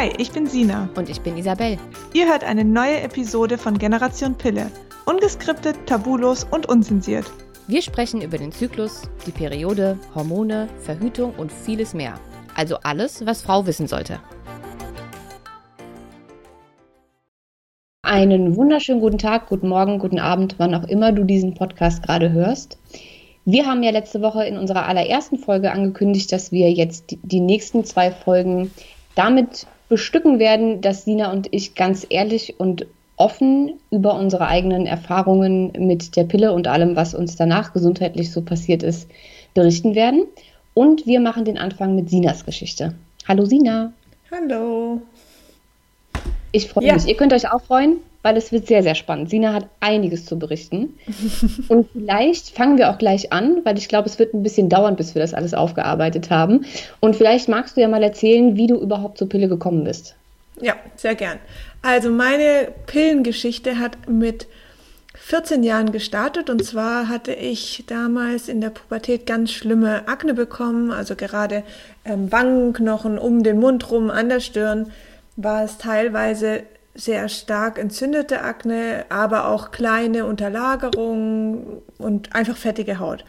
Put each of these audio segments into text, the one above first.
Hi, ich bin Sina. Und ich bin Isabel. Ihr hört eine neue Episode von Generation Pille. Ungeskriptet, tabulos und unzensiert. Wir sprechen über den Zyklus, die Periode, Hormone, Verhütung und vieles mehr. Also alles, was Frau wissen sollte. Einen wunderschönen guten Tag, guten Morgen, guten Abend, wann auch immer du diesen Podcast gerade hörst. Wir haben ja letzte Woche in unserer allerersten Folge angekündigt, dass wir jetzt die nächsten zwei Folgen damit bestücken werden, dass Sina und ich ganz ehrlich und offen über unsere eigenen Erfahrungen mit der Pille und allem, was uns danach gesundheitlich so passiert ist, berichten werden. Und wir machen den Anfang mit Sinas Geschichte. Hallo Sina. Hallo. Ich freue ja. mich. Ihr könnt euch auch freuen weil es wird sehr, sehr spannend. Sina hat einiges zu berichten. Und vielleicht fangen wir auch gleich an, weil ich glaube, es wird ein bisschen dauern, bis wir das alles aufgearbeitet haben. Und vielleicht magst du ja mal erzählen, wie du überhaupt zur Pille gekommen bist. Ja, sehr gern. Also meine Pillengeschichte hat mit 14 Jahren gestartet und zwar hatte ich damals in der Pubertät ganz schlimme Akne bekommen, also gerade ähm, Wangenknochen um den Mund rum, an der Stirn war es teilweise sehr stark entzündete Akne, aber auch kleine Unterlagerungen und einfach fettige Haut.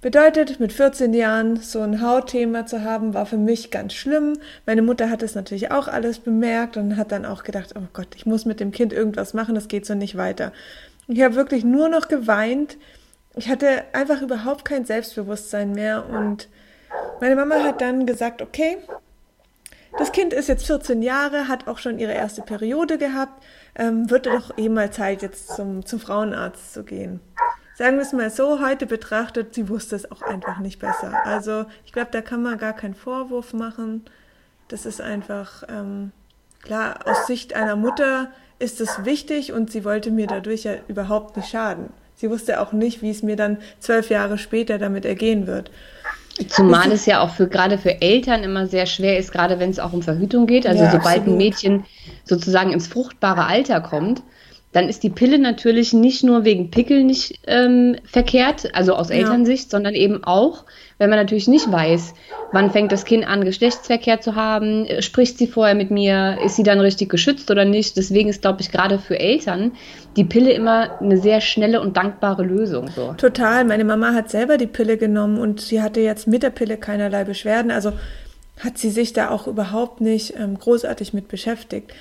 Bedeutet, mit 14 Jahren so ein Hautthema zu haben, war für mich ganz schlimm. Meine Mutter hat es natürlich auch alles bemerkt und hat dann auch gedacht, oh Gott, ich muss mit dem Kind irgendwas machen, das geht so nicht weiter. Ich habe wirklich nur noch geweint. Ich hatte einfach überhaupt kein Selbstbewusstsein mehr und meine Mama hat dann gesagt, okay, das Kind ist jetzt 14 Jahre, hat auch schon ihre erste Periode gehabt, ähm, wird doch eh mal Zeit, jetzt zum, zum Frauenarzt zu gehen. Sagen wir es mal so, heute betrachtet, sie wusste es auch einfach nicht besser. Also ich glaube, da kann man gar keinen Vorwurf machen. Das ist einfach, ähm, klar, aus Sicht einer Mutter ist es wichtig und sie wollte mir dadurch ja überhaupt nicht schaden. Sie wusste auch nicht, wie es mir dann zwölf Jahre später damit ergehen wird. Zumal es ja auch für gerade für Eltern immer sehr schwer ist, gerade wenn es auch um Verhütung geht. Also ja, sobald absolut. ein Mädchen sozusagen ins fruchtbare Alter kommt, dann ist die Pille natürlich nicht nur wegen Pickel nicht ähm, verkehrt, also aus Elternsicht, ja. sondern eben auch, wenn man natürlich nicht weiß, wann fängt das Kind an, Geschlechtsverkehr zu haben, spricht sie vorher mit mir, ist sie dann richtig geschützt oder nicht. Deswegen ist, glaube ich, gerade für Eltern die Pille immer eine sehr schnelle und dankbare Lösung. So. Total. Meine Mama hat selber die Pille genommen und sie hatte jetzt mit der Pille keinerlei Beschwerden. Also hat sie sich da auch überhaupt nicht ähm, großartig mit beschäftigt.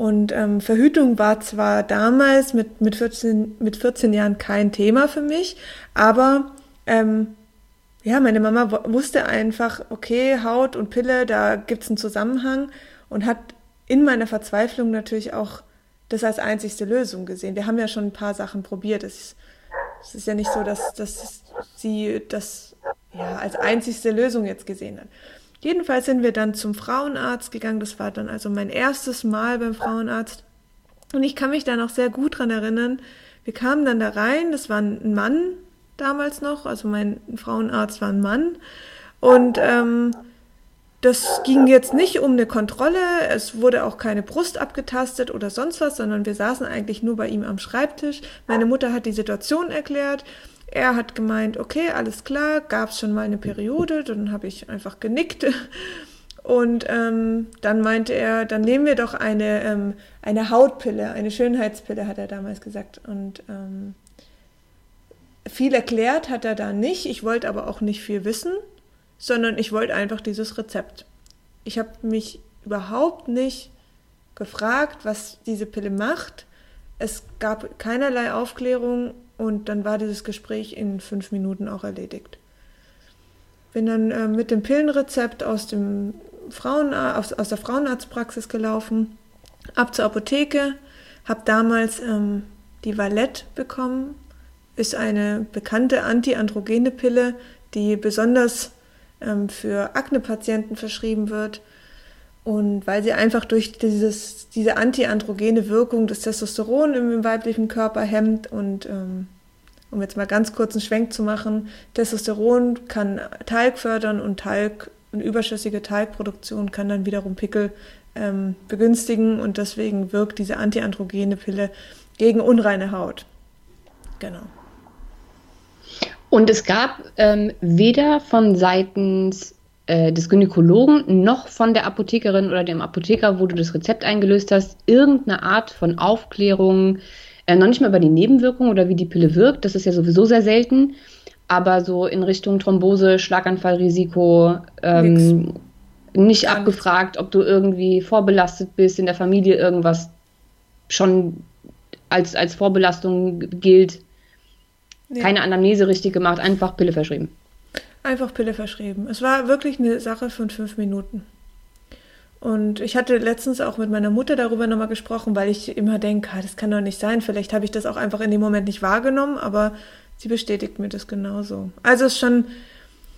Und ähm, Verhütung war zwar damals mit, mit, 14, mit 14 Jahren kein Thema für mich, aber ähm, ja, meine Mama wusste einfach, okay, Haut und Pille, da gibt's einen Zusammenhang und hat in meiner Verzweiflung natürlich auch das als einzigste Lösung gesehen. Wir haben ja schon ein paar Sachen probiert. Es ist, es ist ja nicht so, dass, dass sie das ja, als einzigste Lösung jetzt gesehen hat. Jedenfalls sind wir dann zum Frauenarzt gegangen. Das war dann also mein erstes Mal beim Frauenarzt. Und ich kann mich da noch sehr gut dran erinnern. Wir kamen dann da rein. Das war ein Mann damals noch. Also mein Frauenarzt war ein Mann. Und ähm, das ging jetzt nicht um eine Kontrolle. Es wurde auch keine Brust abgetastet oder sonst was, sondern wir saßen eigentlich nur bei ihm am Schreibtisch. Meine Mutter hat die Situation erklärt. Er hat gemeint, okay, alles klar, gab es schon mal eine Periode, dann habe ich einfach genickt. Und ähm, dann meinte er, dann nehmen wir doch eine, ähm, eine Hautpille, eine Schönheitspille, hat er damals gesagt. Und ähm, viel erklärt hat er da nicht. Ich wollte aber auch nicht viel wissen, sondern ich wollte einfach dieses Rezept. Ich habe mich überhaupt nicht gefragt, was diese Pille macht. Es gab keinerlei Aufklärung und dann war dieses Gespräch in fünf Minuten auch erledigt. Bin dann äh, mit dem Pillenrezept aus, dem Frauenarzt, aus, aus der Frauenarztpraxis gelaufen, ab zur Apotheke, habe damals ähm, die Valette bekommen, ist eine bekannte antiandrogene Pille, die besonders ähm, für Akne-Patienten verschrieben wird. Und weil sie einfach durch dieses, diese antiandrogene Wirkung des Testosteron im weiblichen Körper hemmt und ähm, um jetzt mal ganz kurz einen Schwenk zu machen, Testosteron kann Talg fördern und Talg und überschüssige Talgproduktion kann dann wiederum Pickel ähm, begünstigen und deswegen wirkt diese antiandrogene Pille gegen unreine Haut. Genau. Und es gab ähm, weder von seitens äh, des Gynäkologen noch von der Apothekerin oder dem Apotheker, wo du das Rezept eingelöst hast, irgendeine Art von Aufklärung, äh, noch nicht mal über die Nebenwirkungen oder wie die Pille wirkt, das ist ja sowieso sehr selten, aber so in Richtung Thrombose, Schlaganfallrisiko, ähm, nicht Gar abgefragt, ob du irgendwie vorbelastet bist, in der Familie irgendwas schon als, als Vorbelastung gilt. Nee. Keine Anamnese richtig gemacht, einfach Pille verschrieben. Einfach Pille verschrieben. Es war wirklich eine Sache von fünf Minuten. Und ich hatte letztens auch mit meiner Mutter darüber nochmal gesprochen, weil ich immer denke, ah, das kann doch nicht sein. Vielleicht habe ich das auch einfach in dem Moment nicht wahrgenommen, aber sie bestätigt mir das genauso. Also es ist schon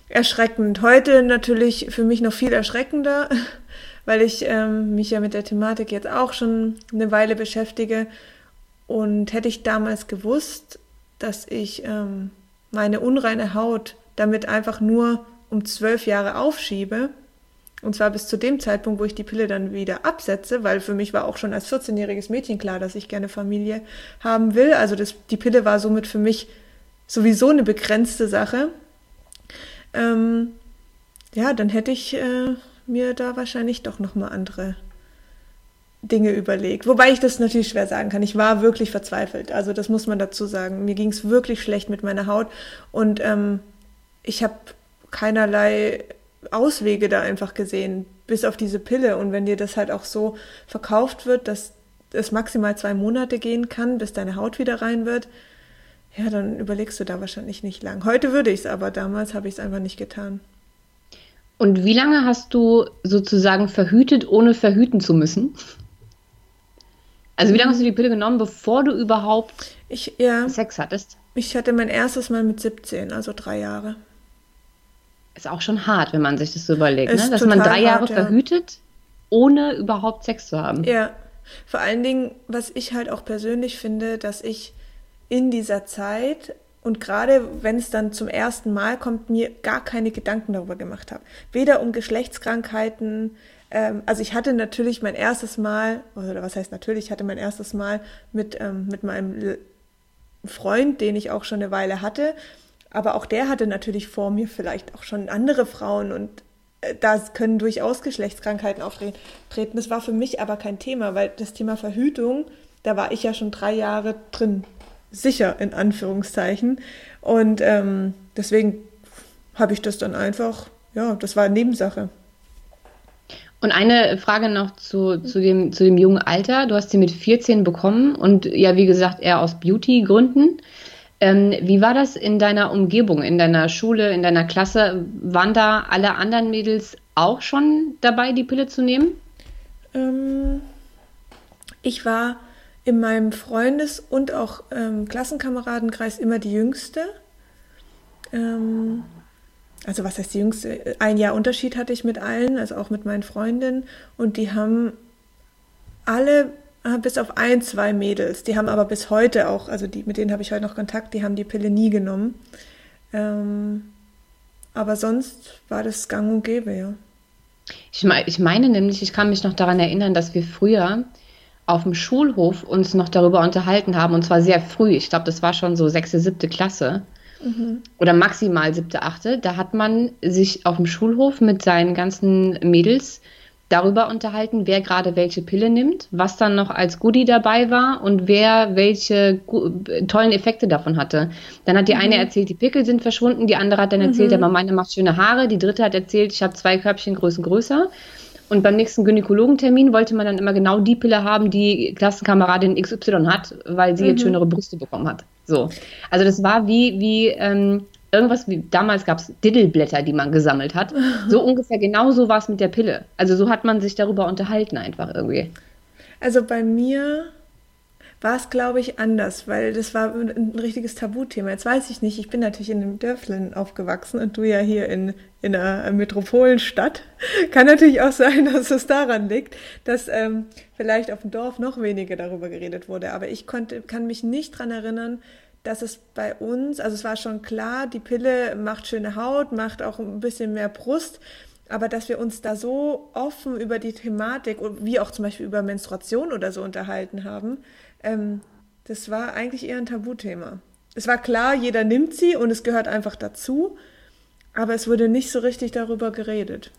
erschreckend. Heute natürlich für mich noch viel erschreckender, weil ich ähm, mich ja mit der Thematik jetzt auch schon eine Weile beschäftige. Und hätte ich damals gewusst, dass ich ähm, meine unreine Haut damit einfach nur um zwölf Jahre aufschiebe. Und zwar bis zu dem Zeitpunkt, wo ich die Pille dann wieder absetze, weil für mich war auch schon als 14-jähriges Mädchen klar, dass ich gerne Familie haben will. Also das, die Pille war somit für mich sowieso eine begrenzte Sache. Ähm, ja, dann hätte ich äh, mir da wahrscheinlich doch nochmal andere Dinge überlegt. Wobei ich das natürlich schwer sagen kann. Ich war wirklich verzweifelt. Also das muss man dazu sagen. Mir ging es wirklich schlecht mit meiner Haut und ähm, ich habe keinerlei Auswege da einfach gesehen, bis auf diese Pille. Und wenn dir das halt auch so verkauft wird, dass es maximal zwei Monate gehen kann, bis deine Haut wieder rein wird, ja, dann überlegst du da wahrscheinlich nicht lang. Heute würde ich es, aber damals habe ich es einfach nicht getan. Und wie lange hast du sozusagen verhütet, ohne verhüten zu müssen? Also wie lange hast du die Pille genommen, bevor du überhaupt ich, ja, Sex hattest? Ich hatte mein erstes Mal mit 17, also drei Jahre. Ist auch schon hart, wenn man sich das so überlegt, ne? dass man drei Jahre hart, ja. verhütet, ohne überhaupt Sex zu haben. Ja, vor allen Dingen, was ich halt auch persönlich finde, dass ich in dieser Zeit und gerade wenn es dann zum ersten Mal kommt, mir gar keine Gedanken darüber gemacht habe. Weder um Geschlechtskrankheiten, ähm, also ich hatte natürlich mein erstes Mal, oder was heißt natürlich, ich hatte mein erstes Mal mit, ähm, mit meinem Freund, den ich auch schon eine Weile hatte, aber auch der hatte natürlich vor mir vielleicht auch schon andere Frauen und äh, da können durchaus Geschlechtskrankheiten auftreten. Das war für mich aber kein Thema, weil das Thema Verhütung, da war ich ja schon drei Jahre drin, sicher in Anführungszeichen. Und ähm, deswegen habe ich das dann einfach, ja, das war Nebensache. Und eine Frage noch zu, zu, dem, zu dem jungen Alter. Du hast sie mit 14 bekommen und ja, wie gesagt, eher aus Beauty-Gründen. Ähm, wie war das in deiner Umgebung, in deiner Schule, in deiner Klasse? Waren da alle anderen Mädels auch schon dabei, die Pille zu nehmen? Ähm, ich war in meinem Freundes- und auch ähm, Klassenkameradenkreis immer die Jüngste. Ähm, also was heißt die Jüngste? Ein Jahr Unterschied hatte ich mit allen, also auch mit meinen Freundinnen. Und die haben alle bis auf ein, zwei Mädels. Die haben aber bis heute auch, also die, mit denen habe ich heute noch Kontakt, die haben die Pille nie genommen. Ähm, aber sonst war das gang und gäbe, ja. Ich, me ich meine nämlich, ich kann mich noch daran erinnern, dass wir früher auf dem Schulhof uns noch darüber unterhalten haben, und zwar sehr früh. Ich glaube, das war schon so sechste, siebte Klasse. Mhm. Oder maximal siebte, achte. Da hat man sich auf dem Schulhof mit seinen ganzen Mädels darüber unterhalten, wer gerade welche Pille nimmt, was dann noch als Goodie dabei war und wer welche tollen Effekte davon hatte. Dann hat die mhm. eine erzählt, die Pickel sind verschwunden, die andere hat dann erzählt, mhm. aber meine macht schöne Haare, die dritte hat erzählt, ich habe zwei Körbchengrößen größer. Und beim nächsten Gynäkologentermin wollte man dann immer genau die Pille haben, die Klassenkameradin XY hat, weil sie mhm. jetzt schönere Brüste bekommen hat. So. Also das war wie, wie ähm, irgendwas wie damals gab es Diddleblätter, die man gesammelt hat. So ungefähr genauso war es mit der Pille. Also so hat man sich darüber unterhalten einfach irgendwie. Also bei mir war es, glaube ich, anders, weil das war ein richtiges Tabuthema. Jetzt weiß ich nicht, ich bin natürlich in einem Dörflen aufgewachsen und du ja hier in, in einer Metropolenstadt. Kann natürlich auch sein, dass es daran liegt, dass ähm, vielleicht auf dem Dorf noch weniger darüber geredet wurde. Aber ich konnte, kann mich nicht daran erinnern, dass es bei uns, also es war schon klar, die Pille macht schöne Haut, macht auch ein bisschen mehr Brust, aber dass wir uns da so offen über die Thematik, wie auch zum Beispiel über Menstruation oder so unterhalten haben, ähm, das war eigentlich eher ein Tabuthema. Es war klar, jeder nimmt sie und es gehört einfach dazu, Aber es wurde nicht so richtig darüber geredet.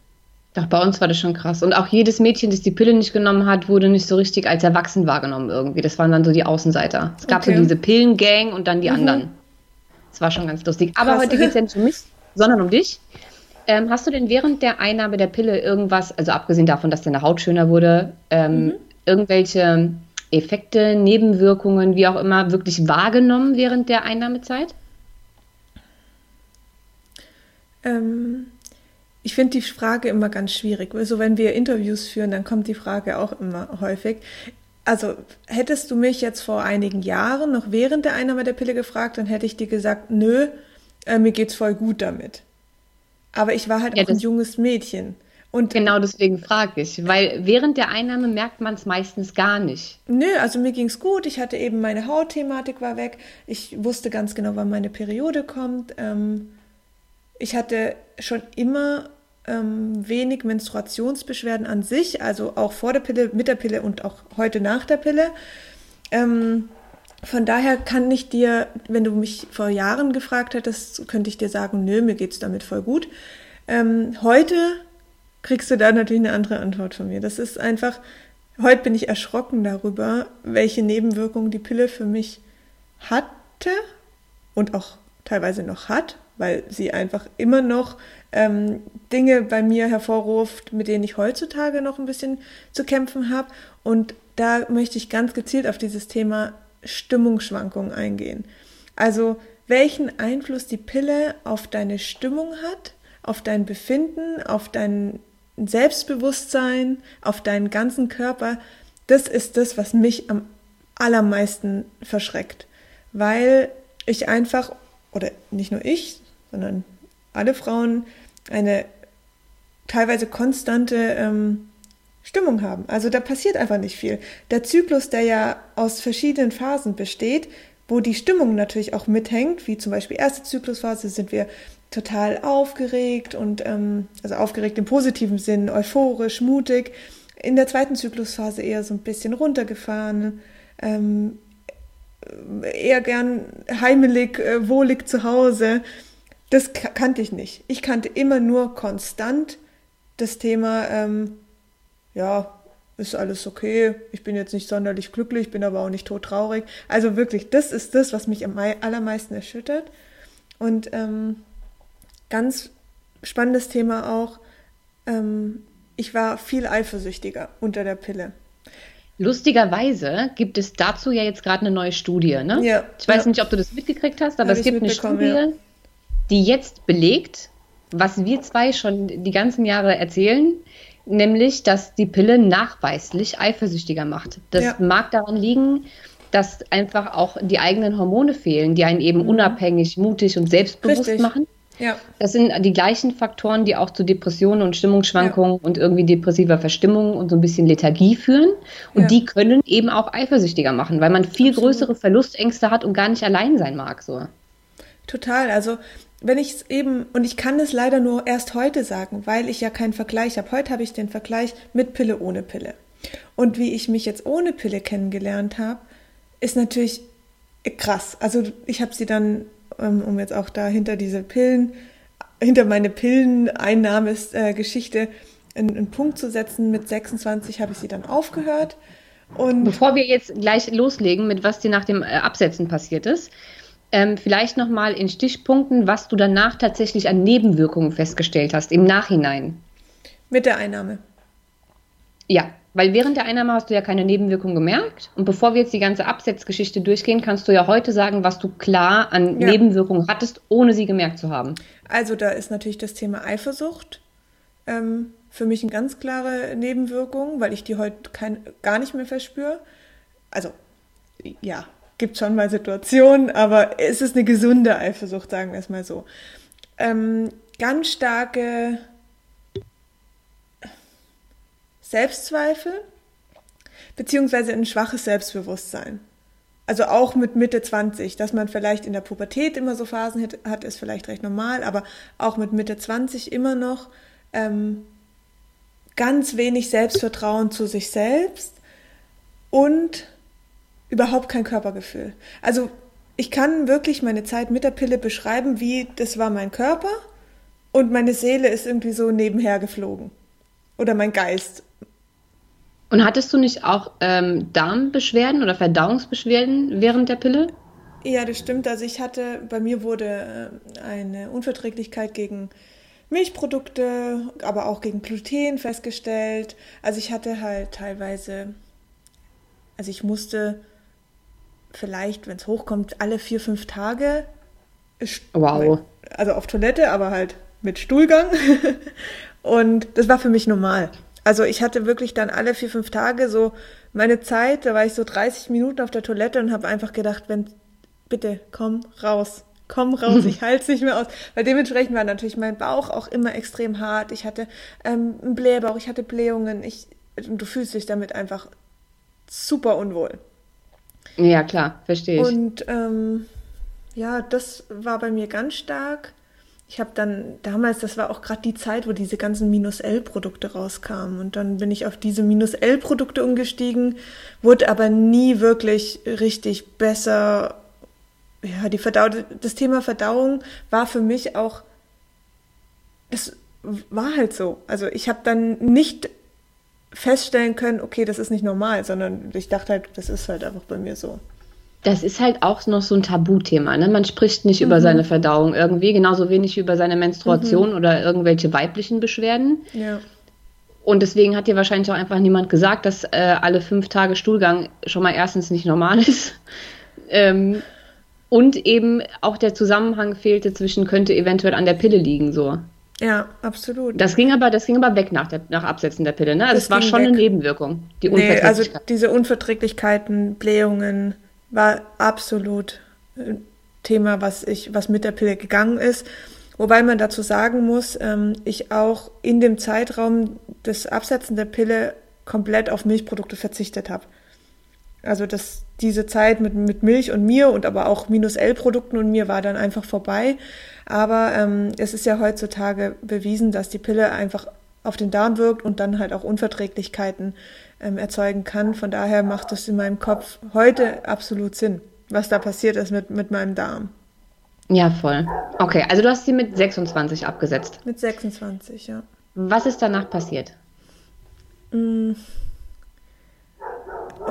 Doch, bei uns war das schon krass. Und auch jedes Mädchen, das die Pille nicht genommen hat, wurde nicht so richtig als erwachsen wahrgenommen irgendwie. Das waren dann so die Außenseiter. Es gab okay. so diese Pillengang und dann die mhm. anderen. Das war schon ganz lustig. Aber krass. heute geht es ja nicht um mich, sondern um dich. Ähm, hast du denn während der Einnahme der Pille irgendwas, also abgesehen davon, dass deine Haut schöner wurde, ähm, mhm. irgendwelche Effekte, Nebenwirkungen, wie auch immer, wirklich wahrgenommen während der Einnahmezeit? Ähm, ich finde die Frage immer ganz schwierig. Also wenn wir Interviews führen, dann kommt die Frage auch immer häufig. Also hättest du mich jetzt vor einigen Jahren noch während der Einnahme der Pille gefragt, dann hätte ich dir gesagt, nö, äh, mir geht's voll gut damit. Aber ich war halt ja, auch ein junges Mädchen. Und genau deswegen frage ich, weil während der Einnahme merkt man es meistens gar nicht. Nö, also mir ging es gut. Ich hatte eben meine Hautthematik war weg. Ich wusste ganz genau, wann meine Periode kommt. Ähm, ich hatte schon immer ähm, wenig Menstruationsbeschwerden an sich, also auch vor der Pille, mit der Pille und auch heute nach der Pille. Ähm, von daher kann ich dir, wenn du mich vor Jahren gefragt hättest, könnte ich dir sagen, nö, mir geht es damit voll gut. Ähm, heute kriegst du da natürlich eine andere Antwort von mir. Das ist einfach, heute bin ich erschrocken darüber, welche Nebenwirkungen die Pille für mich hatte und auch teilweise noch hat, weil sie einfach immer noch ähm, Dinge bei mir hervorruft, mit denen ich heutzutage noch ein bisschen zu kämpfen habe. Und da möchte ich ganz gezielt auf dieses Thema Stimmungsschwankungen eingehen. Also welchen Einfluss die Pille auf deine Stimmung hat, auf dein Befinden, auf dein Selbstbewusstsein, auf deinen ganzen Körper, das ist das, was mich am allermeisten verschreckt. Weil ich einfach, oder nicht nur ich, sondern alle Frauen eine teilweise konstante ähm, Stimmung haben. Also da passiert einfach nicht viel. Der Zyklus, der ja aus verschiedenen Phasen besteht, wo die Stimmung natürlich auch mithängt, wie zum Beispiel erste Zyklusphase, sind wir total aufgeregt und ähm, also aufgeregt im positiven Sinn, euphorisch, mutig. In der zweiten Zyklusphase eher so ein bisschen runtergefahren, ähm, eher gern heimelig, äh, wohlig zu Hause. Das kannte ich nicht. Ich kannte immer nur konstant das Thema, ähm, ja, ist alles okay, ich bin jetzt nicht sonderlich glücklich, bin aber auch nicht todtraurig. Also wirklich, das ist das, was mich am allermeisten erschüttert. Und ähm, ganz spannendes Thema auch, ähm, ich war viel eifersüchtiger unter der Pille. Lustigerweise gibt es dazu ja jetzt gerade eine neue Studie. Ne? Ja, ich weiß ja. nicht, ob du das mitgekriegt hast, aber Hab es gibt eine Studie, ja die jetzt belegt, was wir zwei schon die ganzen Jahre erzählen, nämlich, dass die Pille nachweislich eifersüchtiger macht. Das ja. mag daran liegen, dass einfach auch die eigenen Hormone fehlen, die einen eben mhm. unabhängig, mutig und selbstbewusst Richtig. machen. Ja. Das sind die gleichen Faktoren, die auch zu Depressionen und Stimmungsschwankungen ja. und irgendwie depressiver Verstimmung und so ein bisschen Lethargie führen. Und ja. die können eben auch eifersüchtiger machen, weil man viel Absolut. größere Verlustängste hat und gar nicht allein sein mag. So. Total. Also wenn ich es eben, und ich kann es leider nur erst heute sagen, weil ich ja keinen Vergleich habe. Heute habe ich den Vergleich mit Pille ohne Pille. Und wie ich mich jetzt ohne Pille kennengelernt habe, ist natürlich krass. Also ich habe sie dann, ähm, um jetzt auch da hinter diese Pillen, hinter meine Pilleneinnahmesgeschichte einen, einen Punkt zu setzen. Mit 26 habe ich sie dann aufgehört. Und Bevor wir jetzt gleich loslegen, mit was dir nach dem äh, Absetzen passiert ist, ähm, vielleicht nochmal in Stichpunkten, was du danach tatsächlich an Nebenwirkungen festgestellt hast, im Nachhinein. Mit der Einnahme. Ja, weil während der Einnahme hast du ja keine Nebenwirkungen gemerkt. Und bevor wir jetzt die ganze Absetzgeschichte durchgehen, kannst du ja heute sagen, was du klar an ja. Nebenwirkungen hattest, ohne sie gemerkt zu haben. Also da ist natürlich das Thema Eifersucht ähm, für mich eine ganz klare Nebenwirkung, weil ich die heute kein, gar nicht mehr verspüre. Also ja, gibt schon mal Situationen, aber es ist eine gesunde Eifersucht, sagen wir es mal so. Ähm, ganz starke Selbstzweifel, beziehungsweise ein schwaches Selbstbewusstsein. Also auch mit Mitte 20, dass man vielleicht in der Pubertät immer so Phasen hat, ist vielleicht recht normal, aber auch mit Mitte 20 immer noch ähm, ganz wenig Selbstvertrauen zu sich selbst und überhaupt kein Körpergefühl. Also ich kann wirklich meine Zeit mit der Pille beschreiben, wie das war mein Körper und meine Seele ist irgendwie so nebenher geflogen. Oder mein Geist. Und hattest du nicht auch ähm, Darmbeschwerden oder Verdauungsbeschwerden während der Pille? Ja, das stimmt. Also ich hatte, bei mir wurde äh, eine Unverträglichkeit gegen Milchprodukte, aber auch gegen Gluten festgestellt. Also ich hatte halt teilweise, also ich musste vielleicht, wenn es hochkommt, alle vier, fünf Tage. Wow. Also auf Toilette, aber halt mit Stuhlgang. Und das war für mich normal. Also ich hatte wirklich dann alle vier, fünf Tage so meine Zeit, da war ich so 30 Minuten auf der Toilette und habe einfach gedacht, wenn, bitte, komm raus, komm raus, ich halte es nicht mehr aus. Weil dementsprechend war natürlich mein Bauch auch immer extrem hart. Ich hatte ähm, einen Blähbauch, ich hatte Blähungen. Ich, du fühlst dich damit einfach super unwohl. Ja, klar, verstehe ich. Und ähm, ja, das war bei mir ganz stark. Ich habe dann damals, das war auch gerade die Zeit, wo diese ganzen Minus-L-Produkte rauskamen. Und dann bin ich auf diese Minus-L-Produkte umgestiegen, wurde aber nie wirklich richtig besser. Ja, die Verdau das Thema Verdauung war für mich auch, es war halt so. Also ich habe dann nicht feststellen können, okay, das ist nicht normal, sondern ich dachte halt, das ist halt einfach bei mir so. Das ist halt auch noch so ein Tabuthema. Ne? Man spricht nicht mhm. über seine Verdauung irgendwie, genauso wenig über seine Menstruation mhm. oder irgendwelche weiblichen Beschwerden. Ja. Und deswegen hat dir wahrscheinlich auch einfach niemand gesagt, dass äh, alle fünf Tage Stuhlgang schon mal erstens nicht normal ist. ähm, und eben auch der Zusammenhang fehlte zwischen könnte eventuell an der Pille liegen so. Ja, absolut. Das ging aber, das ging aber weg nach, der, nach Absetzen der Pille, ne? Also es war schon weg. eine Nebenwirkung, die nee, also diese Unverträglichkeiten, Blähungen war absolut ein Thema, was ich, was mit der Pille gegangen ist. Wobei man dazu sagen muss, ähm, ich auch in dem Zeitraum des Absetzen der Pille komplett auf Milchprodukte verzichtet habe. Also dass diese Zeit mit, mit Milch und mir und aber auch Minus-L-Produkten und mir war dann einfach vorbei. Aber ähm, es ist ja heutzutage bewiesen, dass die Pille einfach auf den Darm wirkt und dann halt auch Unverträglichkeiten ähm, erzeugen kann. Von daher macht es in meinem Kopf heute absolut Sinn, was da passiert ist mit, mit meinem Darm. Ja, voll. Okay, also du hast sie mit 26 abgesetzt. Mit 26, ja. Was ist danach passiert? Mm.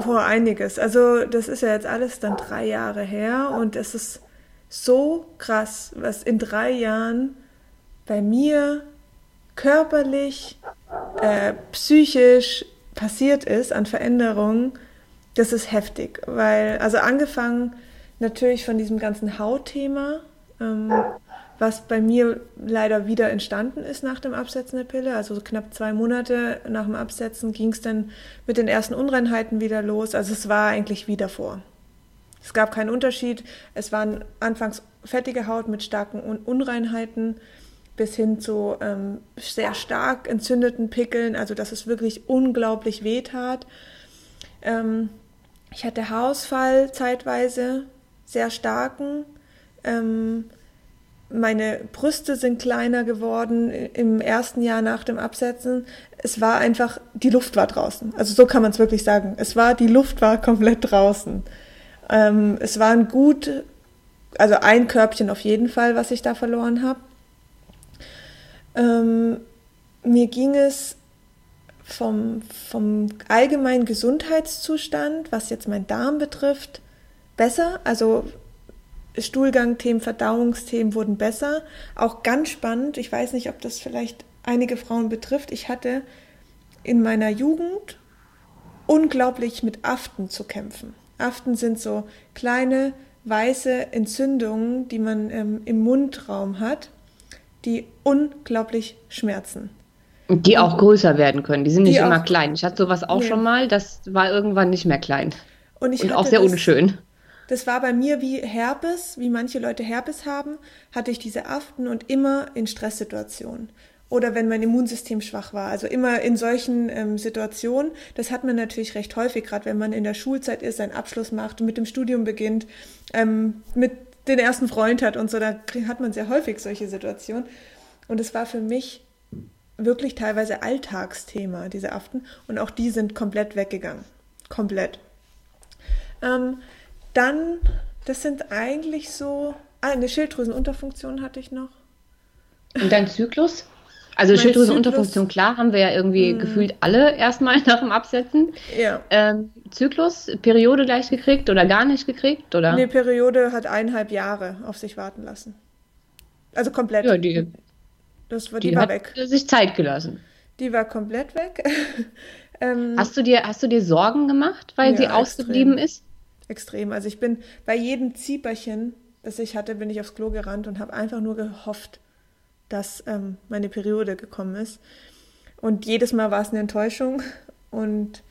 Vor einiges. Also das ist ja jetzt alles dann drei Jahre her und es ist so krass, was in drei Jahren bei mir körperlich, äh, psychisch passiert ist an Veränderungen. Das ist heftig, weil, also angefangen natürlich von diesem ganzen Hautthema, ähm, was bei mir leider wieder entstanden ist nach dem Absetzen der Pille. Also so knapp zwei Monate nach dem Absetzen ging es dann mit den ersten Unreinheiten wieder los. Also es war eigentlich wie davor. Es gab keinen Unterschied. Es waren anfangs fettige Haut mit starken Unreinheiten bis hin zu ähm, sehr stark entzündeten Pickeln, also dass es wirklich unglaublich wehtat. Ähm, ich hatte Haarausfall zeitweise, sehr starken. Ähm, meine Brüste sind kleiner geworden im ersten Jahr nach dem Absetzen. Es war einfach, die Luft war draußen. Also so kann man es wirklich sagen. Es war, die Luft war komplett draußen. Ähm, es waren gut, also ein Körbchen auf jeden Fall, was ich da verloren habe. Ähm, mir ging es vom, vom allgemeinen Gesundheitszustand, was jetzt mein Darm betrifft, besser. Also Stuhlgangthemen, Verdauungsthemen wurden besser. Auch ganz spannend, ich weiß nicht, ob das vielleicht einige Frauen betrifft. Ich hatte in meiner Jugend unglaublich mit Aften zu kämpfen. Aften sind so kleine weiße Entzündungen, die man ähm, im Mundraum hat, die unglaublich schmerzen. Die auch größer werden können. Die sind nicht die immer klein. Ich hatte sowas auch nee. schon mal. Das war irgendwann nicht mehr klein. Und, Und auch sehr das, unschön. Das war bei mir wie Herpes, wie manche Leute Herpes haben, hatte ich diese Aften und immer in Stresssituationen oder wenn mein Immunsystem schwach war. Also immer in solchen ähm, Situationen. Das hat man natürlich recht häufig, gerade wenn man in der Schulzeit ist, seinen Abschluss macht mit dem Studium beginnt, ähm, mit den ersten Freund hat und so, da hat man sehr häufig solche Situationen. Und es war für mich wirklich teilweise Alltagsthema, diese Aften. Und auch die sind komplett weggegangen. Komplett. Ähm, dann, das sind eigentlich so, ah, eine Schilddrüsenunterfunktion hatte ich noch. Und dein Zyklus? Also Schilddrüsenunterfunktion, klar, haben wir ja irgendwie mm. gefühlt alle erstmal nach dem Absetzen. Ja. Ähm, Zyklus, Periode gleich gekriegt oder gar nicht gekriegt? Oder? Nee, Periode hat eineinhalb Jahre auf sich warten lassen. Also komplett. Ja, die, das war, die, die war hat weg. sich Zeit gelassen. Die war komplett weg. ähm, hast, du dir, hast du dir Sorgen gemacht, weil ja, sie ausgeblieben extrem. ist? Extrem. Also ich bin bei jedem Zieperchen, das ich hatte, bin ich aufs Klo gerannt und habe einfach nur gehofft, dass ähm, meine Periode gekommen ist. Und jedes Mal war es eine Enttäuschung. Und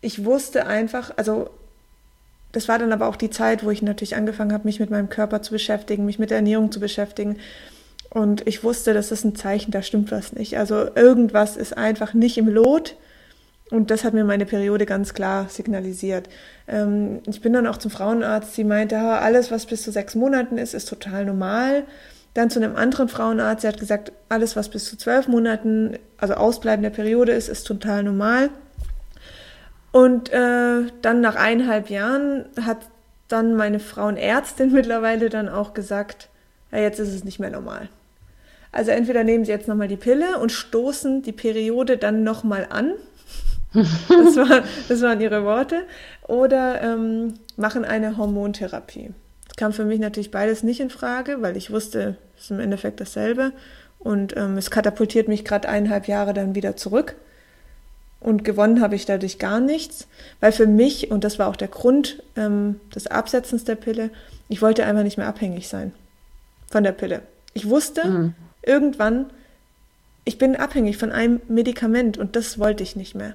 ich wusste einfach, also das war dann aber auch die Zeit, wo ich natürlich angefangen habe, mich mit meinem Körper zu beschäftigen, mich mit der Ernährung zu beschäftigen. Und ich wusste, das ist ein Zeichen, da stimmt was nicht. Also irgendwas ist einfach nicht im Lot. Und das hat mir meine Periode ganz klar signalisiert. Ähm, ich bin dann auch zum Frauenarzt. Sie meinte, alles, was bis zu sechs Monaten ist, ist total normal. Dann zu einem anderen Frauenarzt, der hat gesagt, alles, was bis zu zwölf Monaten, also Ausbleiben der Periode ist, ist total normal. Und äh, dann nach eineinhalb Jahren hat dann meine Frauenärztin mittlerweile dann auch gesagt, ja, jetzt ist es nicht mehr normal. Also entweder nehmen sie jetzt nochmal die Pille und stoßen die Periode dann nochmal an. Das, war, das waren ihre Worte. Oder ähm, machen eine Hormontherapie kam für mich natürlich beides nicht in Frage, weil ich wusste, es ist im Endeffekt dasselbe. Und ähm, es katapultiert mich gerade eineinhalb Jahre dann wieder zurück. Und gewonnen habe ich dadurch gar nichts, weil für mich, und das war auch der Grund ähm, des Absetzens der Pille, ich wollte einfach nicht mehr abhängig sein von der Pille. Ich wusste mhm. irgendwann, ich bin abhängig von einem Medikament und das wollte ich nicht mehr.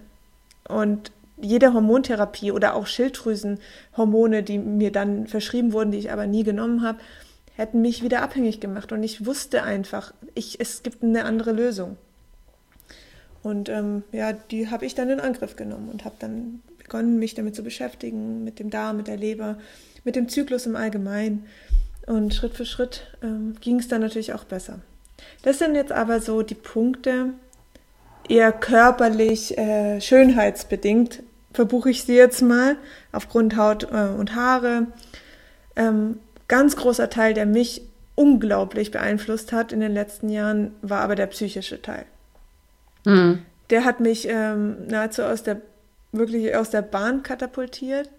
Und jede Hormontherapie oder auch Schilddrüsenhormone, die mir dann verschrieben wurden, die ich aber nie genommen habe, hätten mich wieder abhängig gemacht. Und ich wusste einfach, ich, es gibt eine andere Lösung. Und ähm, ja, die habe ich dann in Angriff genommen und habe dann begonnen, mich damit zu beschäftigen, mit dem Darm, mit der Leber, mit dem Zyklus im Allgemeinen. Und Schritt für Schritt ähm, ging es dann natürlich auch besser. Das sind jetzt aber so die Punkte, eher körperlich, äh, schönheitsbedingt, verbuche ich sie jetzt mal, aufgrund Haut äh, und Haare. Ähm, ganz großer Teil, der mich unglaublich beeinflusst hat in den letzten Jahren, war aber der psychische Teil. Mhm. Der hat mich ähm, nahezu aus der, wirklich aus der Bahn katapultiert.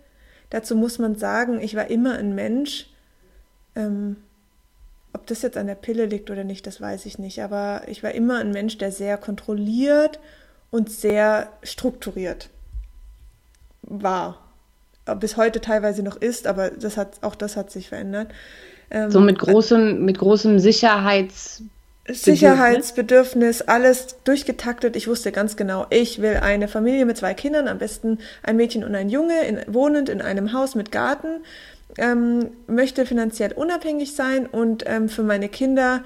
Dazu muss man sagen, ich war immer ein Mensch, ähm, ob das jetzt an der Pille liegt oder nicht, das weiß ich nicht. Aber ich war immer ein Mensch, der sehr kontrolliert und sehr strukturiert war. Bis heute teilweise noch ist, aber das hat, auch das hat sich verändert. Ähm, so mit großem, mit großem Sicherheits Sicherheitsbedürfnis, alles durchgetaktet. Ich wusste ganz genau, ich will eine Familie mit zwei Kindern, am besten ein Mädchen und ein Junge, in, wohnend in einem Haus mit Garten ähm, möchte finanziell unabhängig sein und ähm, für meine Kinder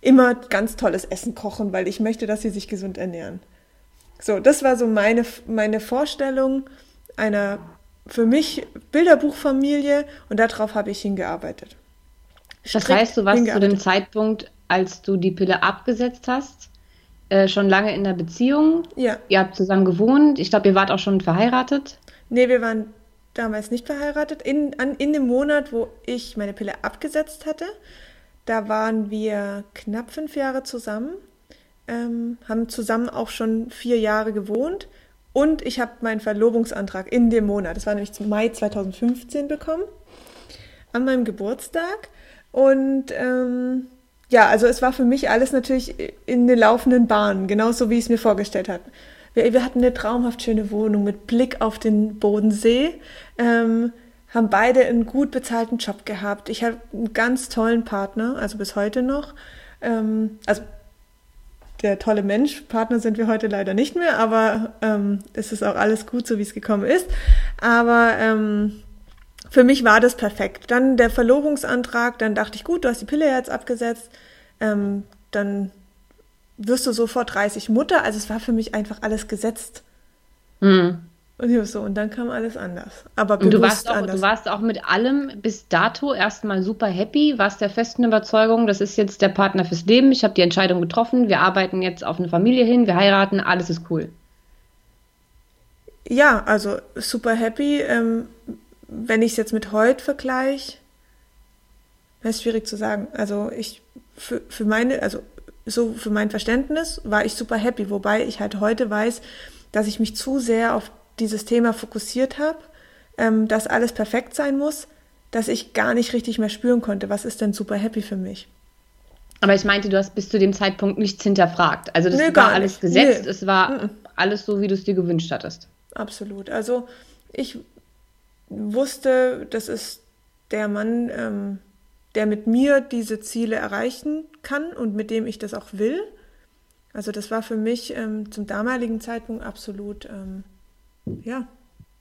immer ganz tolles Essen kochen, weil ich möchte, dass sie sich gesund ernähren. So, das war so meine, meine Vorstellung einer für mich Bilderbuchfamilie und darauf habe ich hingearbeitet. Das heißt, du warst zu dem Zeitpunkt, als du die Pille abgesetzt hast, äh, schon lange in der Beziehung. Ja. Ihr habt zusammen gewohnt. Ich glaube, ihr wart auch schon verheiratet. Nee, wir waren damals nicht verheiratet. In, an, in dem Monat, wo ich meine Pille abgesetzt hatte, da waren wir knapp fünf Jahre zusammen, ähm, haben zusammen auch schon vier Jahre gewohnt und ich habe meinen Verlobungsantrag in dem Monat, das war nämlich Mai 2015 bekommen, an meinem Geburtstag. Und ähm, ja, also es war für mich alles natürlich in den laufenden Bahnen, genauso wie ich es mir vorgestellt habe. Wir, wir, hatten eine traumhaft schöne Wohnung mit Blick auf den Bodensee, ähm, haben beide einen gut bezahlten Job gehabt. Ich habe einen ganz tollen Partner, also bis heute noch. Ähm, also der tolle Mensch, Partner sind wir heute leider nicht mehr, aber ähm, es ist auch alles gut, so wie es gekommen ist. Aber ähm, für mich war das perfekt. Dann der Verlobungsantrag, dann dachte ich, gut, du hast die Pille jetzt abgesetzt, ähm, dann wirst du sofort 30 Mutter. Also es war für mich einfach alles gesetzt. Mhm. Und so, und dann kam alles anders. Aber bewusst du warst, auch, anders. du warst auch mit allem bis dato erstmal super happy, warst der festen Überzeugung, das ist jetzt der Partner fürs Leben. Ich habe die Entscheidung getroffen, wir arbeiten jetzt auf eine Familie hin, wir heiraten, alles ist cool. Ja, also super happy. Ähm, wenn ich es jetzt mit heute vergleiche, ist schwierig zu sagen. Also ich für, für meine, also so für mein Verständnis war ich super happy, wobei ich halt heute weiß, dass ich mich zu sehr auf dieses Thema fokussiert habe, ähm, dass alles perfekt sein muss, dass ich gar nicht richtig mehr spüren konnte, was ist denn super happy für mich. Aber ich meinte, du hast bis zu dem Zeitpunkt nichts hinterfragt. Also das nee, war alles nicht. gesetzt, nee. es war alles so, wie du es dir gewünscht hattest. Absolut. Also ich wusste, das ist der Mann, ähm, der mit mir diese Ziele erreichen kann und mit dem ich das auch will. Also das war für mich ähm, zum damaligen Zeitpunkt absolut, ähm, ja,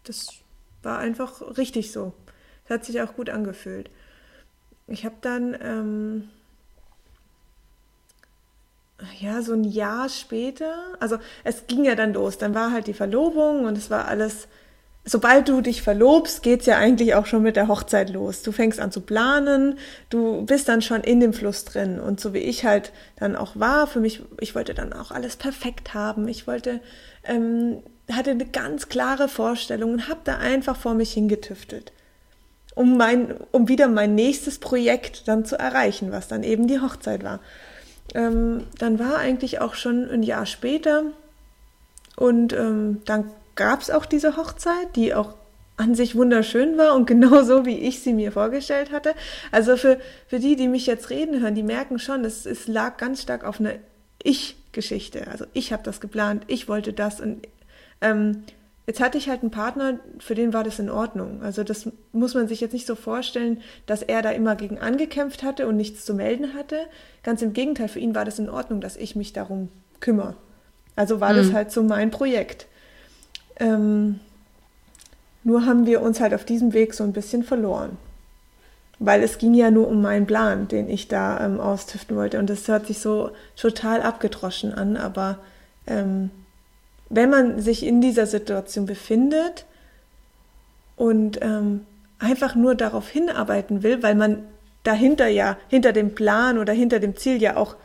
das war einfach richtig so. Das hat sich auch gut angefühlt. Ich habe dann, ähm, ja, so ein Jahr später, also es ging ja dann los, dann war halt die Verlobung und es war alles sobald du dich verlobst, geht's ja eigentlich auch schon mit der Hochzeit los. Du fängst an zu planen, du bist dann schon in dem Fluss drin. Und so wie ich halt dann auch war, für mich, ich wollte dann auch alles perfekt haben. Ich wollte, ähm, hatte eine ganz klare Vorstellung und habe da einfach vor mich hingetüftelt. Um, mein, um wieder mein nächstes Projekt dann zu erreichen, was dann eben die Hochzeit war. Ähm, dann war eigentlich auch schon ein Jahr später und ähm, dann gab es auch diese Hochzeit, die auch an sich wunderschön war und genau so, wie ich sie mir vorgestellt hatte. Also für, für die, die mich jetzt reden hören, die merken schon, es, es lag ganz stark auf einer Ich-Geschichte. Also ich habe das geplant, ich wollte das und ähm, jetzt hatte ich halt einen Partner, für den war das in Ordnung. Also das muss man sich jetzt nicht so vorstellen, dass er da immer gegen angekämpft hatte und nichts zu melden hatte. Ganz im Gegenteil, für ihn war das in Ordnung, dass ich mich darum kümmere. Also war mhm. das halt so mein Projekt. Ähm, nur haben wir uns halt auf diesem Weg so ein bisschen verloren. Weil es ging ja nur um meinen Plan, den ich da ähm, austüften wollte. Und das hört sich so total abgedroschen an, aber ähm, wenn man sich in dieser Situation befindet und ähm, einfach nur darauf hinarbeiten will, weil man dahinter ja, hinter dem Plan oder hinter dem Ziel ja auch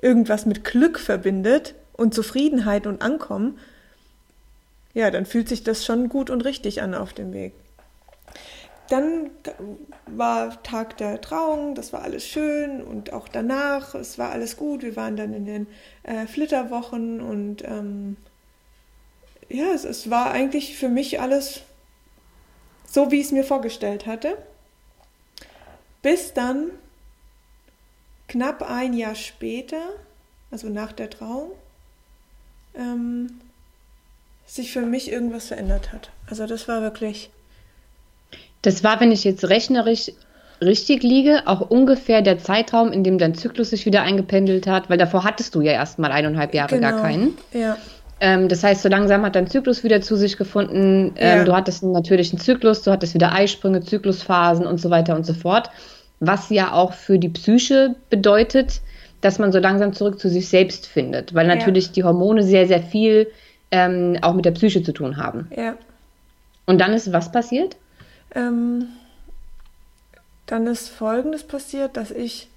irgendwas mit Glück verbindet und Zufriedenheit und Ankommen, ja, dann fühlt sich das schon gut und richtig an auf dem Weg. Dann war Tag der Trauung, das war alles schön und auch danach, es war alles gut. Wir waren dann in den äh, Flitterwochen und ähm, ja, es, es war eigentlich für mich alles so, wie ich es mir vorgestellt hatte. Bis dann knapp ein Jahr später, also nach der Trauung, ähm, sich für mich irgendwas verändert hat. Also das war wirklich. Das war, wenn ich jetzt rechnerisch richtig liege, auch ungefähr der Zeitraum, in dem dein Zyklus sich wieder eingependelt hat, weil davor hattest du ja erst mal eineinhalb Jahre genau. gar keinen. Ja. Ähm, das heißt, so langsam hat dein Zyklus wieder zu sich gefunden. Ähm, ja. Du hattest einen natürlichen Zyklus, du hattest wieder Eisprünge, Zyklusphasen und so weiter und so fort. Was ja auch für die Psyche bedeutet, dass man so langsam zurück zu sich selbst findet, weil natürlich ja. die Hormone sehr, sehr viel ähm, auch mit der Psyche zu tun haben. Ja. Und dann ist was passiert? Ähm, dann ist Folgendes passiert, dass ich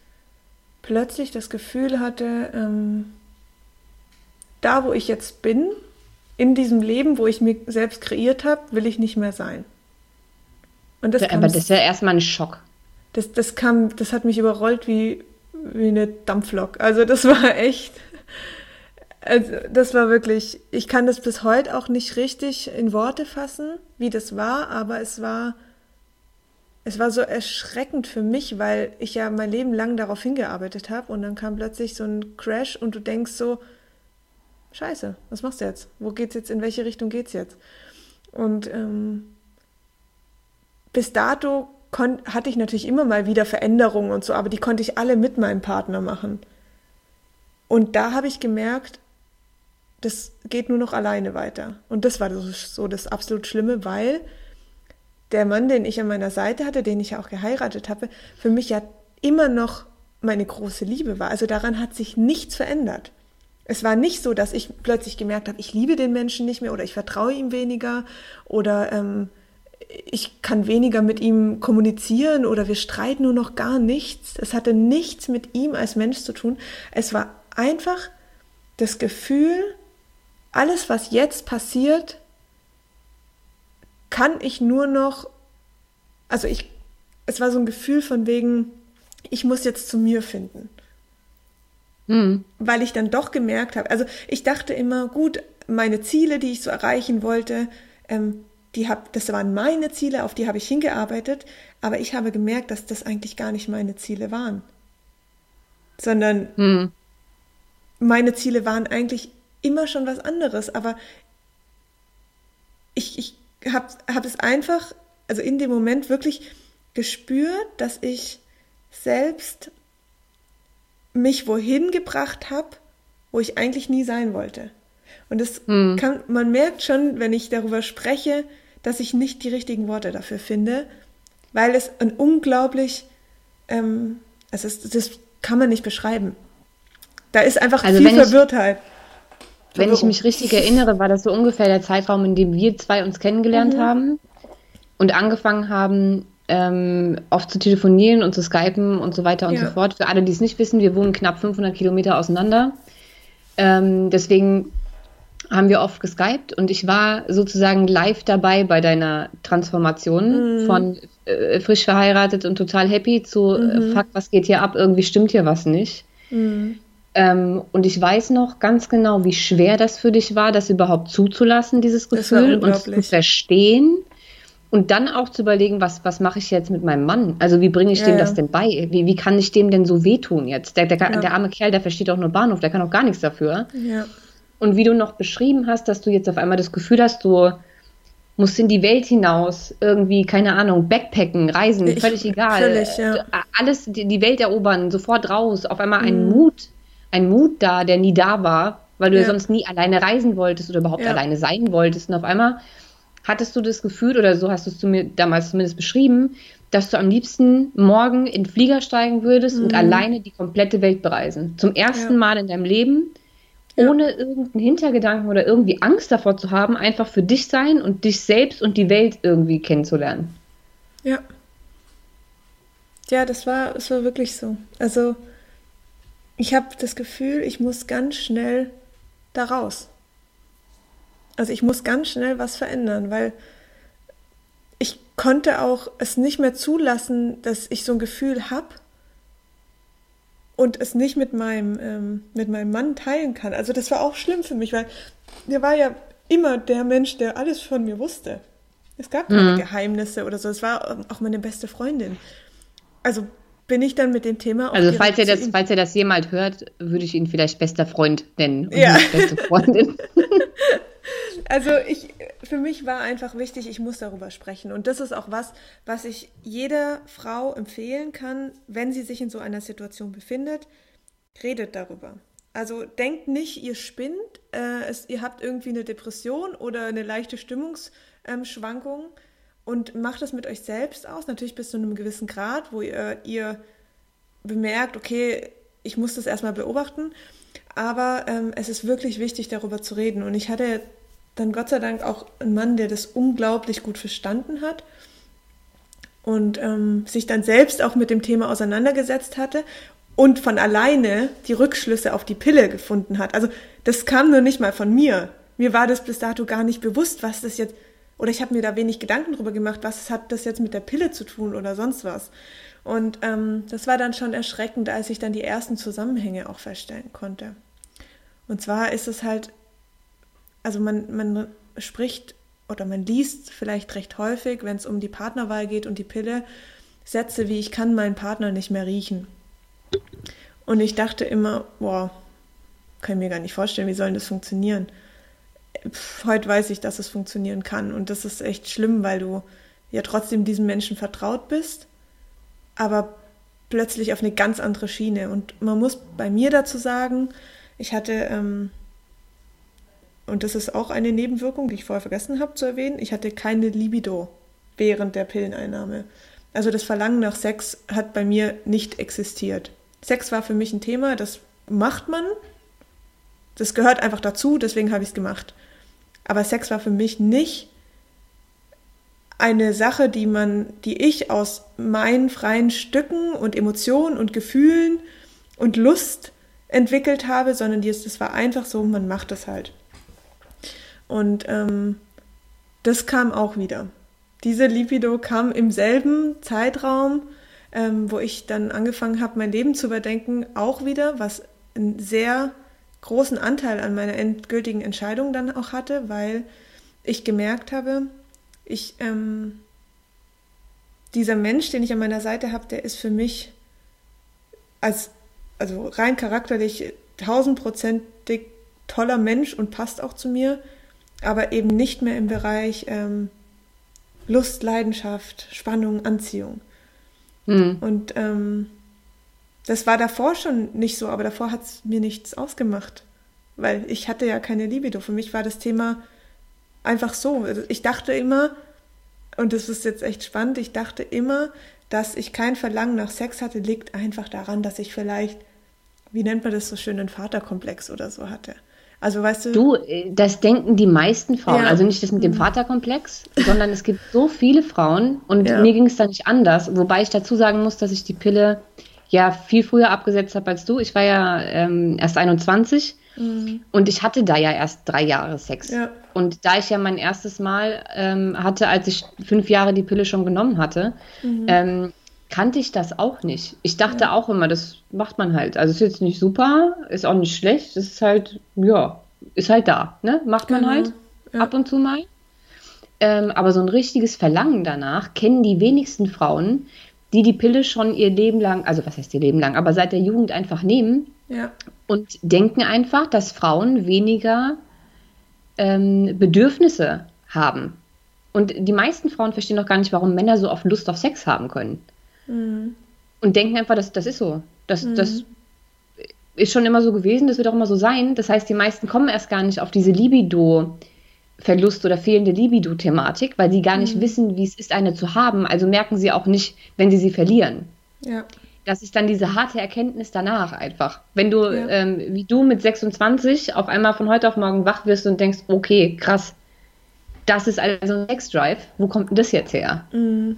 plötzlich das Gefühl hatte, ähm, da wo ich jetzt bin, in diesem Leben, wo ich mir selbst kreiert habe, will ich nicht mehr sein. Und das ja, aber das ist ja erstmal ein Schock. Das, das kam, das hat mich überrollt wie, wie eine Dampflok. Also das war echt also das war wirklich, ich kann das bis heute auch nicht richtig in Worte fassen, wie das war, aber es war, es war so erschreckend für mich, weil ich ja mein Leben lang darauf hingearbeitet habe und dann kam plötzlich so ein Crash und du denkst so, Scheiße, was machst du jetzt? Wo geht's jetzt? In welche Richtung geht's jetzt? Und ähm, bis dato hatte ich natürlich immer mal wieder Veränderungen und so, aber die konnte ich alle mit meinem Partner machen. Und da habe ich gemerkt, das geht nur noch alleine weiter. Und das war so das absolut Schlimme, weil der Mann, den ich an meiner Seite hatte, den ich ja auch geheiratet habe, für mich ja immer noch meine große Liebe war. Also daran hat sich nichts verändert. Es war nicht so, dass ich plötzlich gemerkt habe, ich liebe den Menschen nicht mehr oder ich vertraue ihm weniger oder ähm, ich kann weniger mit ihm kommunizieren oder wir streiten nur noch gar nichts. Es hatte nichts mit ihm als Mensch zu tun. Es war einfach das Gefühl, alles, was jetzt passiert, kann ich nur noch, also ich, es war so ein Gefühl von wegen, ich muss jetzt zu mir finden. Mhm. Weil ich dann doch gemerkt habe, also ich dachte immer, gut, meine Ziele, die ich so erreichen wollte, ähm, die hab, das waren meine Ziele, auf die habe ich hingearbeitet, aber ich habe gemerkt, dass das eigentlich gar nicht meine Ziele waren. Sondern mhm. meine Ziele waren eigentlich immer schon was anderes, aber ich, ich habe hab es einfach, also in dem Moment wirklich gespürt, dass ich selbst mich wohin gebracht habe, wo ich eigentlich nie sein wollte. Und das hm. kann, man merkt schon, wenn ich darüber spreche, dass ich nicht die richtigen Worte dafür finde, weil es ein unglaublich, ähm, also es, das kann man nicht beschreiben. Da ist einfach also viel Verwirrtheit. Ich, wenn ich mich richtig erinnere, war das so ungefähr der Zeitraum, in dem wir zwei uns kennengelernt mhm. haben und angefangen haben, ähm, oft zu telefonieren und zu skypen und so weiter und ja. so fort. Für alle, die es nicht wissen, wir wohnen knapp 500 Kilometer auseinander. Ähm, deswegen haben wir oft geskypt und ich war sozusagen live dabei bei deiner Transformation mhm. von äh, frisch verheiratet und total happy zu äh, mhm. fuck, was geht hier ab? Irgendwie stimmt hier was nicht. Mhm. Ähm, und ich weiß noch ganz genau, wie schwer das für dich war, das überhaupt zuzulassen, dieses Gefühl und zu verstehen. Und dann auch zu überlegen, was, was mache ich jetzt mit meinem Mann? Also wie bringe ich ja, dem das denn bei? Wie, wie kann ich dem denn so wehtun jetzt? Der, der, ja. der arme Kerl, der versteht auch nur Bahnhof, der kann auch gar nichts dafür. Ja. Und wie du noch beschrieben hast, dass du jetzt auf einmal das Gefühl hast, du musst in die Welt hinaus, irgendwie, keine Ahnung, Backpacken, reisen, ich, völlig egal. Völlig, ja. Alles, die, Welt erobern, sofort raus, auf einmal ein mhm. Mut, ein Mut da, der nie da war, weil du ja, sonst nie alleine reisen wolltest oder überhaupt alleine sein wolltest. Und auf einmal hattest du das Gefühl, oder so hast du es mir damals zumindest beschrieben, dass du am liebsten morgen in den Flieger steigen würdest mhm. und alleine die komplette Welt bereisen. Zum ersten ja. Mal in deinem Leben, ja. ohne irgendeinen Hintergedanken oder irgendwie Angst davor zu haben, einfach für dich sein und dich selbst und die Welt irgendwie kennenzulernen. Ja. Ja, das war, das war wirklich so. Also, ich habe das Gefühl, ich muss ganz schnell da raus. Also ich muss ganz schnell was verändern, weil ich konnte auch es nicht mehr zulassen, dass ich so ein Gefühl habe und es nicht mit meinem, ähm, mit meinem Mann teilen kann. Also das war auch schlimm für mich, weil der war ja immer der Mensch, der alles von mir wusste. Es gab keine mhm. Geheimnisse oder so. Es war auch meine beste Freundin. Also bin ich dann mit dem Thema auch Also falls ihr das, falls ihr das jemals hört, würde ich ihn vielleicht bester Freund nennen ja. beste Freundin. Also ich, für mich war einfach wichtig, ich muss darüber sprechen. Und das ist auch was, was ich jeder Frau empfehlen kann, wenn sie sich in so einer Situation befindet. Redet darüber. Also denkt nicht, ihr spinnt, äh, es, ihr habt irgendwie eine Depression oder eine leichte Stimmungsschwankung ähm, und macht das mit euch selbst aus, natürlich bis zu einem gewissen Grad, wo ihr, ihr bemerkt, okay, ich muss das erstmal beobachten, aber ähm, es ist wirklich wichtig, darüber zu reden. Und ich hatte dann Gott sei Dank auch ein Mann, der das unglaublich gut verstanden hat und ähm, sich dann selbst auch mit dem Thema auseinandergesetzt hatte und von alleine die Rückschlüsse auf die Pille gefunden hat. Also das kam nur nicht mal von mir. Mir war das bis dato gar nicht bewusst, was das jetzt, oder ich habe mir da wenig Gedanken drüber gemacht, was hat das jetzt mit der Pille zu tun oder sonst was. Und ähm, das war dann schon erschreckend, als ich dann die ersten Zusammenhänge auch feststellen konnte. Und zwar ist es halt also man, man spricht oder man liest vielleicht recht häufig, wenn es um die Partnerwahl geht und die Pille, Sätze wie ich kann meinen Partner nicht mehr riechen. Und ich dachte immer, boah, kann ich mir gar nicht vorstellen, wie soll das funktionieren? Heute weiß ich, dass es funktionieren kann. Und das ist echt schlimm, weil du ja trotzdem diesem Menschen vertraut bist, aber plötzlich auf eine ganz andere Schiene. Und man muss bei mir dazu sagen, ich hatte ähm, und das ist auch eine Nebenwirkung, die ich vorher vergessen habe zu erwähnen, ich hatte keine Libido während der Pilleneinnahme. Also das Verlangen nach Sex hat bei mir nicht existiert. Sex war für mich ein Thema, das macht man. Das gehört einfach dazu, deswegen habe ich es gemacht. Aber Sex war für mich nicht eine Sache, die man, die ich aus meinen freien Stücken und Emotionen und Gefühlen und Lust entwickelt habe, sondern das war einfach so, man macht das halt. Und ähm, das kam auch wieder. Diese Libido kam im selben Zeitraum, ähm, wo ich dann angefangen habe, mein Leben zu überdenken, auch wieder, was einen sehr großen Anteil an meiner endgültigen Entscheidung dann auch hatte, weil ich gemerkt habe, ich, ähm, dieser Mensch, den ich an meiner Seite habe, der ist für mich als, also rein charakterlich tausendprozentig toller Mensch und passt auch zu mir, aber eben nicht mehr im Bereich ähm, Lust, Leidenschaft, Spannung, Anziehung. Mhm. Und ähm, das war davor schon nicht so, aber davor hat es mir nichts ausgemacht, weil ich hatte ja keine Libido. Für mich war das Thema einfach so. Also ich dachte immer, und das ist jetzt echt spannend, ich dachte immer, dass ich kein Verlangen nach Sex hatte, liegt einfach daran, dass ich vielleicht, wie nennt man das so schön, einen Vaterkomplex oder so hatte. Also weißt du. Du, äh, das denken die meisten Frauen. Ja. Also nicht das mit dem mhm. Vaterkomplex, sondern es gibt so viele Frauen und ja. mir ging es da nicht anders. Wobei ich dazu sagen muss, dass ich die Pille ja viel früher abgesetzt habe als du. Ich war ja ähm, erst 21 mhm. und ich hatte da ja erst drei Jahre Sex. Ja. Und da ich ja mein erstes Mal ähm, hatte, als ich fünf Jahre die Pille schon genommen hatte, mhm. ähm, kannte ich das auch nicht. Ich dachte ja. auch immer, das macht man halt. Also ist jetzt nicht super, ist auch nicht schlecht, es ist halt, ja, ist halt da, ne? Macht man genau. halt ja. ab und zu mal. Ähm, aber so ein richtiges Verlangen danach kennen die wenigsten Frauen, die die Pille schon ihr Leben lang, also was heißt ihr Leben lang, aber seit der Jugend einfach nehmen ja. und denken einfach, dass Frauen weniger ähm, Bedürfnisse haben. Und die meisten Frauen verstehen doch gar nicht, warum Männer so oft Lust auf Sex haben können. Mhm. Und denken einfach, das, das ist so. Das, mhm. das ist schon immer so gewesen, das wird auch immer so sein. Das heißt, die meisten kommen erst gar nicht auf diese Libido-Verlust oder fehlende Libido-Thematik, weil sie gar nicht mhm. wissen, wie es ist, eine zu haben. Also merken sie auch nicht, wenn sie sie verlieren. Ja. Das ist dann diese harte Erkenntnis danach einfach. Wenn du, ja. ähm, wie du mit 26, auf einmal von heute auf morgen wach wirst und denkst, okay, krass, das ist also ein Sex-Drive, wo kommt denn das jetzt her? Mhm.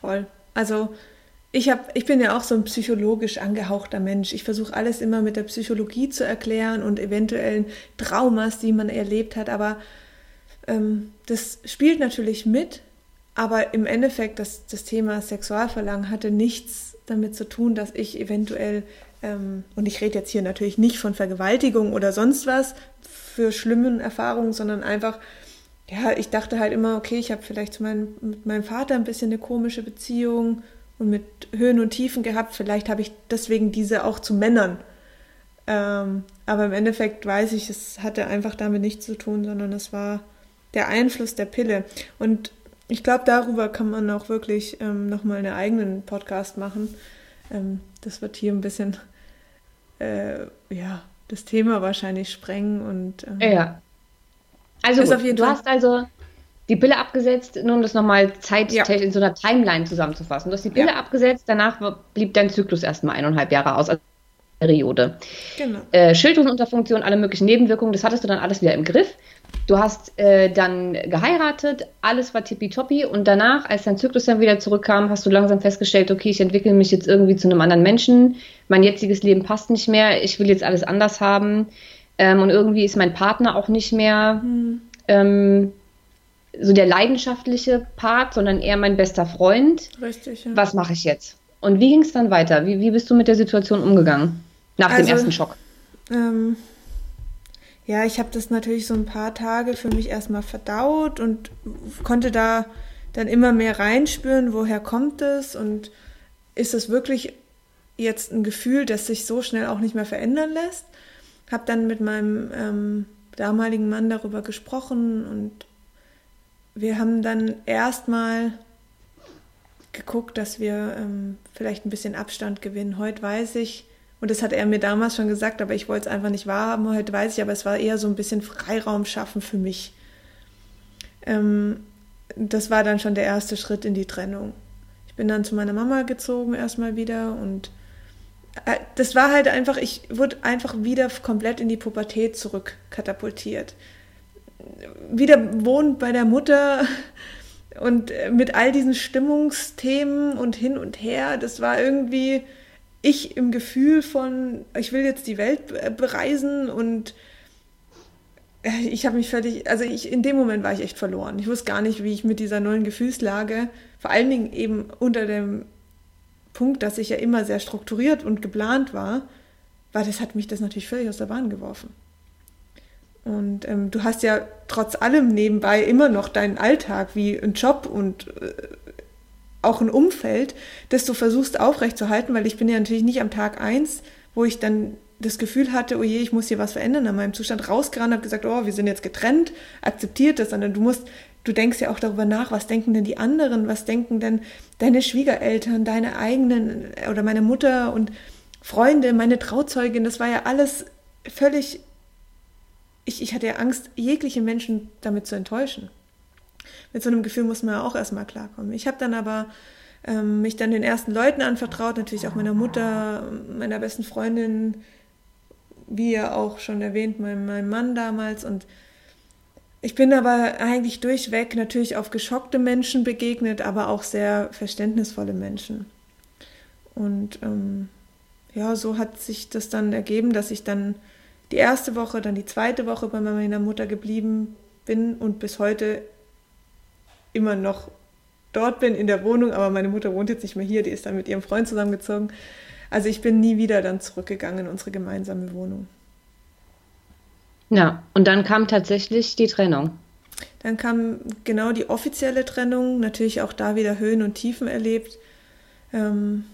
Voll. Also ich, hab, ich bin ja auch so ein psychologisch angehauchter Mensch. Ich versuche alles immer mit der Psychologie zu erklären und eventuellen Traumas, die man erlebt hat. Aber ähm, das spielt natürlich mit. Aber im Endeffekt, das, das Thema Sexualverlangen hatte nichts damit zu tun, dass ich eventuell, ähm, und ich rede jetzt hier natürlich nicht von Vergewaltigung oder sonst was für schlimmen Erfahrungen, sondern einfach, ja, ich dachte halt immer, okay, ich habe vielleicht zu meinem, mit meinem Vater ein bisschen eine komische Beziehung und mit Höhen und Tiefen gehabt. Vielleicht habe ich deswegen diese auch zu Männern. Ähm, aber im Endeffekt weiß ich, es hatte einfach damit nichts zu tun, sondern es war der Einfluss der Pille. Und ich glaube, darüber kann man auch wirklich ähm, nochmal einen eigenen Podcast machen. Ähm, das wird hier ein bisschen, äh, ja, das Thema wahrscheinlich sprengen und. Ähm, ja. Also, gut, du hast also die Pille abgesetzt, nur um das nochmal zeittechnisch ja. in so einer Timeline zusammenzufassen. Du hast die Pille ja. abgesetzt, danach blieb dein Zyklus erstmal eineinhalb Jahre aus. Also Periode. Genau. Äh, Schilddrüsenunterfunktion, alle möglichen Nebenwirkungen, das hattest du dann alles wieder im Griff. Du hast äh, dann geheiratet, alles war tippitoppi und danach, als dein Zyklus dann wieder zurückkam, hast du langsam festgestellt, okay, ich entwickle mich jetzt irgendwie zu einem anderen Menschen, mein jetziges Leben passt nicht mehr, ich will jetzt alles anders haben ähm, und irgendwie ist mein Partner auch nicht mehr mhm. ähm, so der leidenschaftliche Part, sondern eher mein bester Freund. Richtig. Ja. Was mache ich jetzt? Und wie ging es dann weiter? Wie, wie bist du mit der Situation umgegangen? Nach also, dem ersten Schock? Ähm, ja, ich habe das natürlich so ein paar Tage für mich erstmal verdaut und konnte da dann immer mehr reinspüren, woher kommt es und ist es wirklich jetzt ein Gefühl, das sich so schnell auch nicht mehr verändern lässt. Habe dann mit meinem ähm, damaligen Mann darüber gesprochen und wir haben dann erstmal geguckt, dass wir ähm, vielleicht ein bisschen Abstand gewinnen. Heute weiß ich, und das hat er mir damals schon gesagt, aber ich wollte es einfach nicht wahrhaben. Heute weiß ich, aber es war eher so ein bisschen Freiraum schaffen für mich. Ähm, das war dann schon der erste Schritt in die Trennung. Ich bin dann zu meiner Mama gezogen erstmal wieder und äh, das war halt einfach, ich wurde einfach wieder komplett in die Pubertät zurückkatapultiert wieder wohnt bei der Mutter und mit all diesen Stimmungsthemen und hin und her, das war irgendwie ich im Gefühl von, ich will jetzt die Welt bereisen und ich habe mich völlig, also ich, in dem Moment war ich echt verloren. Ich wusste gar nicht, wie ich mit dieser neuen Gefühlslage, vor allen Dingen eben unter dem Punkt, dass ich ja immer sehr strukturiert und geplant war, war das, hat mich das natürlich völlig aus der Bahn geworfen. Und ähm, du hast ja trotz allem nebenbei immer noch deinen Alltag wie ein Job und äh, auch ein Umfeld, das du versuchst aufrechtzuerhalten, weil ich bin ja natürlich nicht am Tag eins, wo ich dann das Gefühl hatte, oh je, ich muss hier was verändern an meinem Zustand, rausgerannt, habe gesagt, oh, wir sind jetzt getrennt, akzeptiert das, sondern du musst, du denkst ja auch darüber nach, was denken denn die anderen, was denken denn deine Schwiegereltern, deine eigenen oder meine Mutter und Freunde, meine Trauzeugin, das war ja alles völlig, ich, ich hatte ja Angst, jegliche Menschen damit zu enttäuschen. Mit so einem Gefühl muss man ja auch erstmal klarkommen. Ich habe dann aber ähm, mich dann den ersten Leuten anvertraut, natürlich auch meiner Mutter, meiner besten Freundin, wie ja auch schon erwähnt, meinem, meinem Mann damals und ich bin aber eigentlich durchweg natürlich auf geschockte Menschen begegnet, aber auch sehr verständnisvolle Menschen. Und ähm, ja, so hat sich das dann ergeben, dass ich dann die erste Woche, dann die zweite Woche bei meiner Mutter geblieben bin und bis heute immer noch dort bin in der Wohnung, aber meine Mutter wohnt jetzt nicht mehr hier, die ist dann mit ihrem Freund zusammengezogen. Also ich bin nie wieder dann zurückgegangen in unsere gemeinsame Wohnung. Ja, und dann kam tatsächlich die Trennung. Dann kam genau die offizielle Trennung, natürlich auch da wieder Höhen und Tiefen erlebt. Ähm,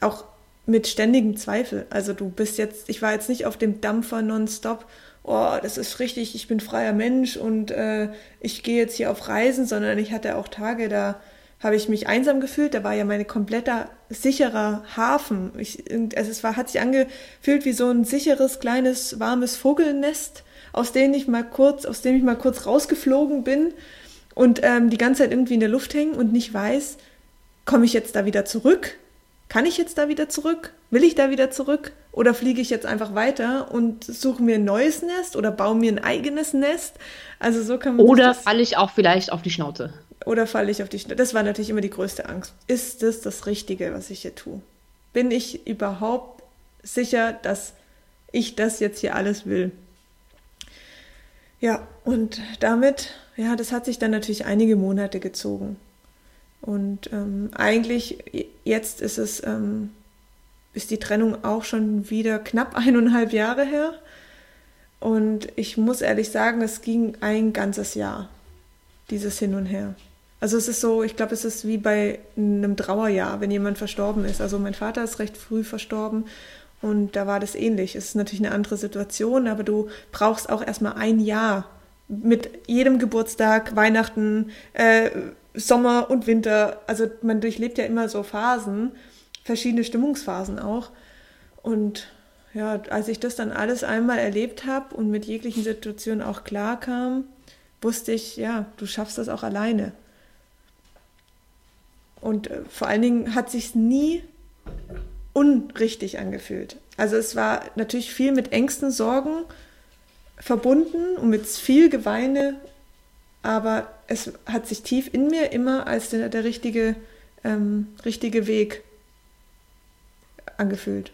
auch mit ständigem Zweifel. Also du bist jetzt, ich war jetzt nicht auf dem Dampfer nonstop, oh, das ist richtig, ich bin freier Mensch und äh, ich gehe jetzt hier auf Reisen, sondern ich hatte auch Tage, da habe ich mich einsam gefühlt, da war ja mein kompletter sicherer Hafen. Ich, also es war, hat sich angefühlt wie so ein sicheres, kleines, warmes Vogelnest, aus dem ich mal kurz, aus dem ich mal kurz rausgeflogen bin und ähm, die ganze Zeit irgendwie in der Luft hängen und nicht weiß, komme ich jetzt da wieder zurück? Kann ich jetzt da wieder zurück? Will ich da wieder zurück? Oder fliege ich jetzt einfach weiter und suche mir ein neues Nest oder baue mir ein eigenes Nest? Also so kann man. Oder falle ich auch vielleicht auf die Schnauze? Oder falle ich auf die Schnauze? Das war natürlich immer die größte Angst. Ist das das Richtige, was ich hier tue? Bin ich überhaupt sicher, dass ich das jetzt hier alles will? Ja, und damit, ja, das hat sich dann natürlich einige Monate gezogen. Und ähm, eigentlich, jetzt ist es, ähm, ist die Trennung auch schon wieder knapp eineinhalb Jahre her. Und ich muss ehrlich sagen, es ging ein ganzes Jahr, dieses Hin und Her. Also es ist so, ich glaube, es ist wie bei einem Trauerjahr, wenn jemand verstorben ist. Also mein Vater ist recht früh verstorben und da war das ähnlich. Es ist natürlich eine andere Situation, aber du brauchst auch erstmal ein Jahr mit jedem Geburtstag, Weihnachten, äh, Sommer und Winter, also man durchlebt ja immer so Phasen, verschiedene Stimmungsphasen auch. Und ja, als ich das dann alles einmal erlebt habe und mit jeglichen Situationen auch klar kam, wusste ich, ja, du schaffst das auch alleine. Und äh, vor allen Dingen hat sich nie unrichtig angefühlt. Also es war natürlich viel mit Ängsten, Sorgen verbunden und mit viel Geweine aber es hat sich tief in mir immer als der, der richtige, ähm, richtige Weg angefühlt.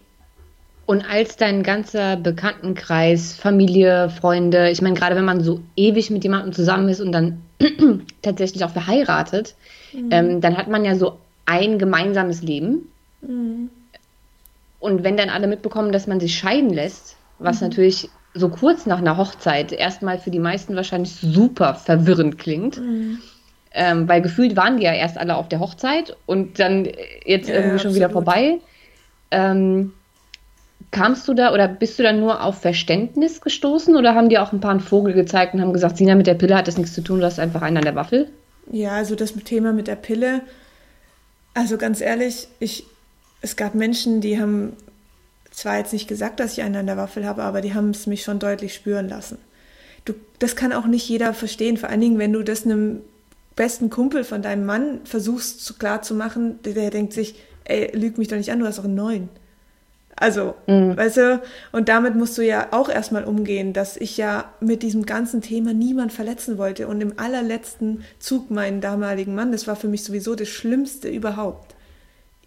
Und als dein ganzer Bekanntenkreis, Familie, Freunde, ich meine, gerade wenn man so ewig mit jemandem zusammen ist und dann tatsächlich auch verheiratet, mhm. ähm, dann hat man ja so ein gemeinsames Leben. Mhm. Und wenn dann alle mitbekommen, dass man sich scheiden lässt, was mhm. natürlich so kurz nach einer Hochzeit erstmal für die meisten wahrscheinlich super verwirrend klingt. Mhm. Ähm, weil gefühlt waren die ja erst alle auf der Hochzeit und dann jetzt ja, irgendwie schon absolut. wieder vorbei. Ähm, kamst du da oder bist du da nur auf Verständnis gestoßen oder haben die auch ein paar einen Vogel gezeigt und haben gesagt, Sina, mit der Pille hat das nichts zu tun, du hast einfach einen an der Waffel? Ja, also das Thema mit der Pille, also ganz ehrlich, ich, es gab Menschen, die haben zwar jetzt nicht gesagt, dass ich einen an der Waffel habe, aber die haben es mich schon deutlich spüren lassen. Du, das kann auch nicht jeder verstehen, vor allen Dingen, wenn du das einem besten Kumpel von deinem Mann versuchst klar zu machen, der, der denkt sich, ey, lüg mich doch nicht an, du hast doch einen neuen. Also, mhm. weißt du, und damit musst du ja auch erstmal umgehen, dass ich ja mit diesem ganzen Thema niemand verletzen wollte und im allerletzten Zug meinen damaligen Mann, das war für mich sowieso das Schlimmste überhaupt,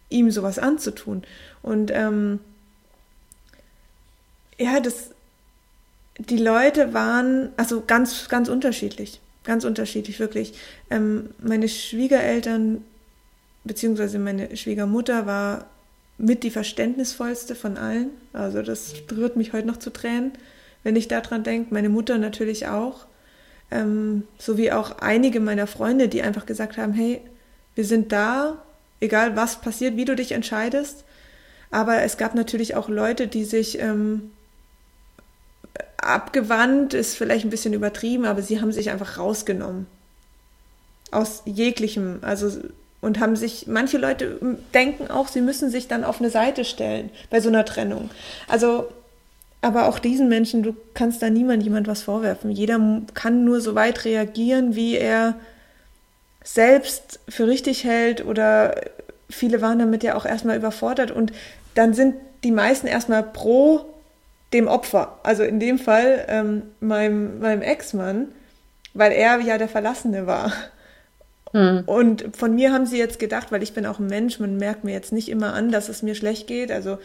ihm sowas anzutun. Und ähm, ja, das, die Leute waren, also ganz, ganz unterschiedlich. Ganz unterschiedlich, wirklich. Ähm, meine Schwiegereltern, beziehungsweise meine Schwiegermutter war mit die verständnisvollste von allen. Also das rührt mich heute noch zu Tränen, wenn ich daran denke. Meine Mutter natürlich auch. Ähm, sowie auch einige meiner Freunde, die einfach gesagt haben, hey, wir sind da, egal was passiert, wie du dich entscheidest. Aber es gab natürlich auch Leute, die sich ähm, abgewandt, ist vielleicht ein bisschen übertrieben, aber sie haben sich einfach rausgenommen. Aus jeglichem, also und haben sich, manche Leute denken auch, sie müssen sich dann auf eine Seite stellen bei so einer Trennung. Also, aber auch diesen Menschen, du kannst da niemand jemand was vorwerfen. Jeder kann nur so weit reagieren, wie er selbst für richtig hält oder viele waren damit ja auch erstmal überfordert und dann sind die meisten erstmal pro dem Opfer. Also in dem Fall ähm, meinem, meinem Ex-Mann, weil er ja der Verlassene war. Hm. Und von mir haben sie jetzt gedacht, weil ich bin auch ein Mensch, man merkt mir jetzt nicht immer an, dass es mir schlecht geht. Also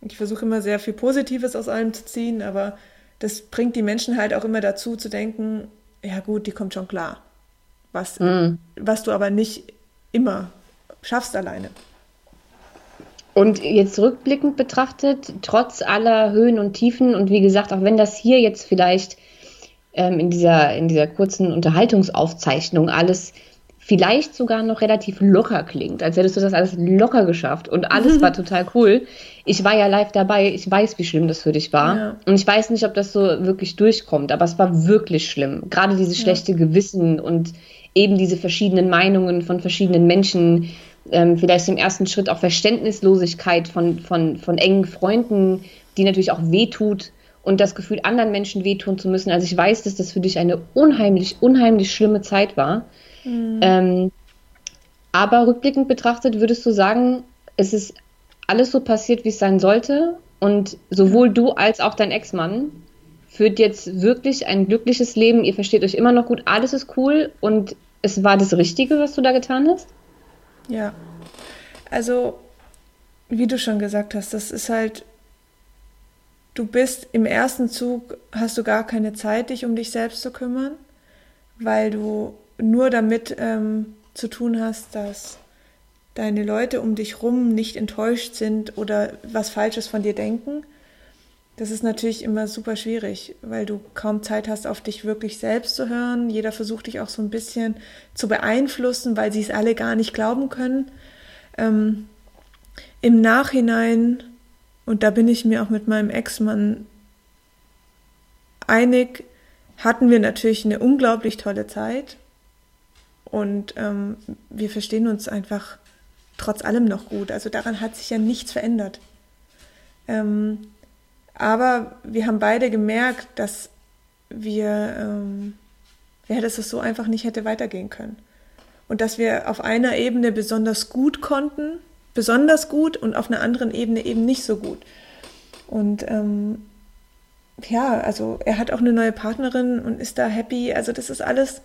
ich versuche immer sehr viel Positives aus allem zu ziehen, aber das bringt die Menschen halt auch immer dazu zu denken, ja gut, die kommt schon klar. Was, hm. was du aber nicht immer schaffst alleine. Und jetzt rückblickend betrachtet, trotz aller Höhen und Tiefen und wie gesagt, auch wenn das hier jetzt vielleicht ähm, in, dieser, in dieser kurzen Unterhaltungsaufzeichnung alles vielleicht sogar noch relativ locker klingt, als hättest du das alles locker geschafft und alles war total cool. Ich war ja live dabei, ich weiß, wie schlimm das für dich war. Ja. Und ich weiß nicht, ob das so wirklich durchkommt, aber es war wirklich schlimm. Gerade dieses ja. schlechte Gewissen und eben diese verschiedenen Meinungen von verschiedenen Menschen, ähm, vielleicht im ersten Schritt auch Verständnislosigkeit von, von, von engen Freunden, die natürlich auch wehtut und das Gefühl, anderen Menschen wehtun zu müssen. Also ich weiß, dass das für dich eine unheimlich, unheimlich schlimme Zeit war. Mhm. Ähm, aber rückblickend betrachtet, würdest du sagen, es ist alles so passiert, wie es sein sollte? Und sowohl du als auch dein Ex-Mann führt jetzt wirklich ein glückliches Leben. Ihr versteht euch immer noch gut, alles ist cool und es war das Richtige, was du da getan hast? Ja. Also, wie du schon gesagt hast, das ist halt, du bist im ersten Zug, hast du gar keine Zeit, dich um dich selbst zu kümmern, weil du nur damit ähm, zu tun hast, dass deine Leute um dich rum nicht enttäuscht sind oder was Falsches von dir denken. Das ist natürlich immer super schwierig, weil du kaum Zeit hast, auf dich wirklich selbst zu hören. Jeder versucht dich auch so ein bisschen zu beeinflussen, weil sie es alle gar nicht glauben können. Ähm, Im Nachhinein, und da bin ich mir auch mit meinem Ex-Mann einig, hatten wir natürlich eine unglaublich tolle Zeit. Und ähm, wir verstehen uns einfach trotz allem noch gut. Also daran hat sich ja nichts verändert. Ähm, aber wir haben beide gemerkt, dass wir, ähm, ja, dass es so einfach nicht hätte weitergehen können. Und dass wir auf einer Ebene besonders gut konnten, besonders gut und auf einer anderen Ebene eben nicht so gut. Und ähm, ja, also er hat auch eine neue Partnerin und ist da happy. Also das ist alles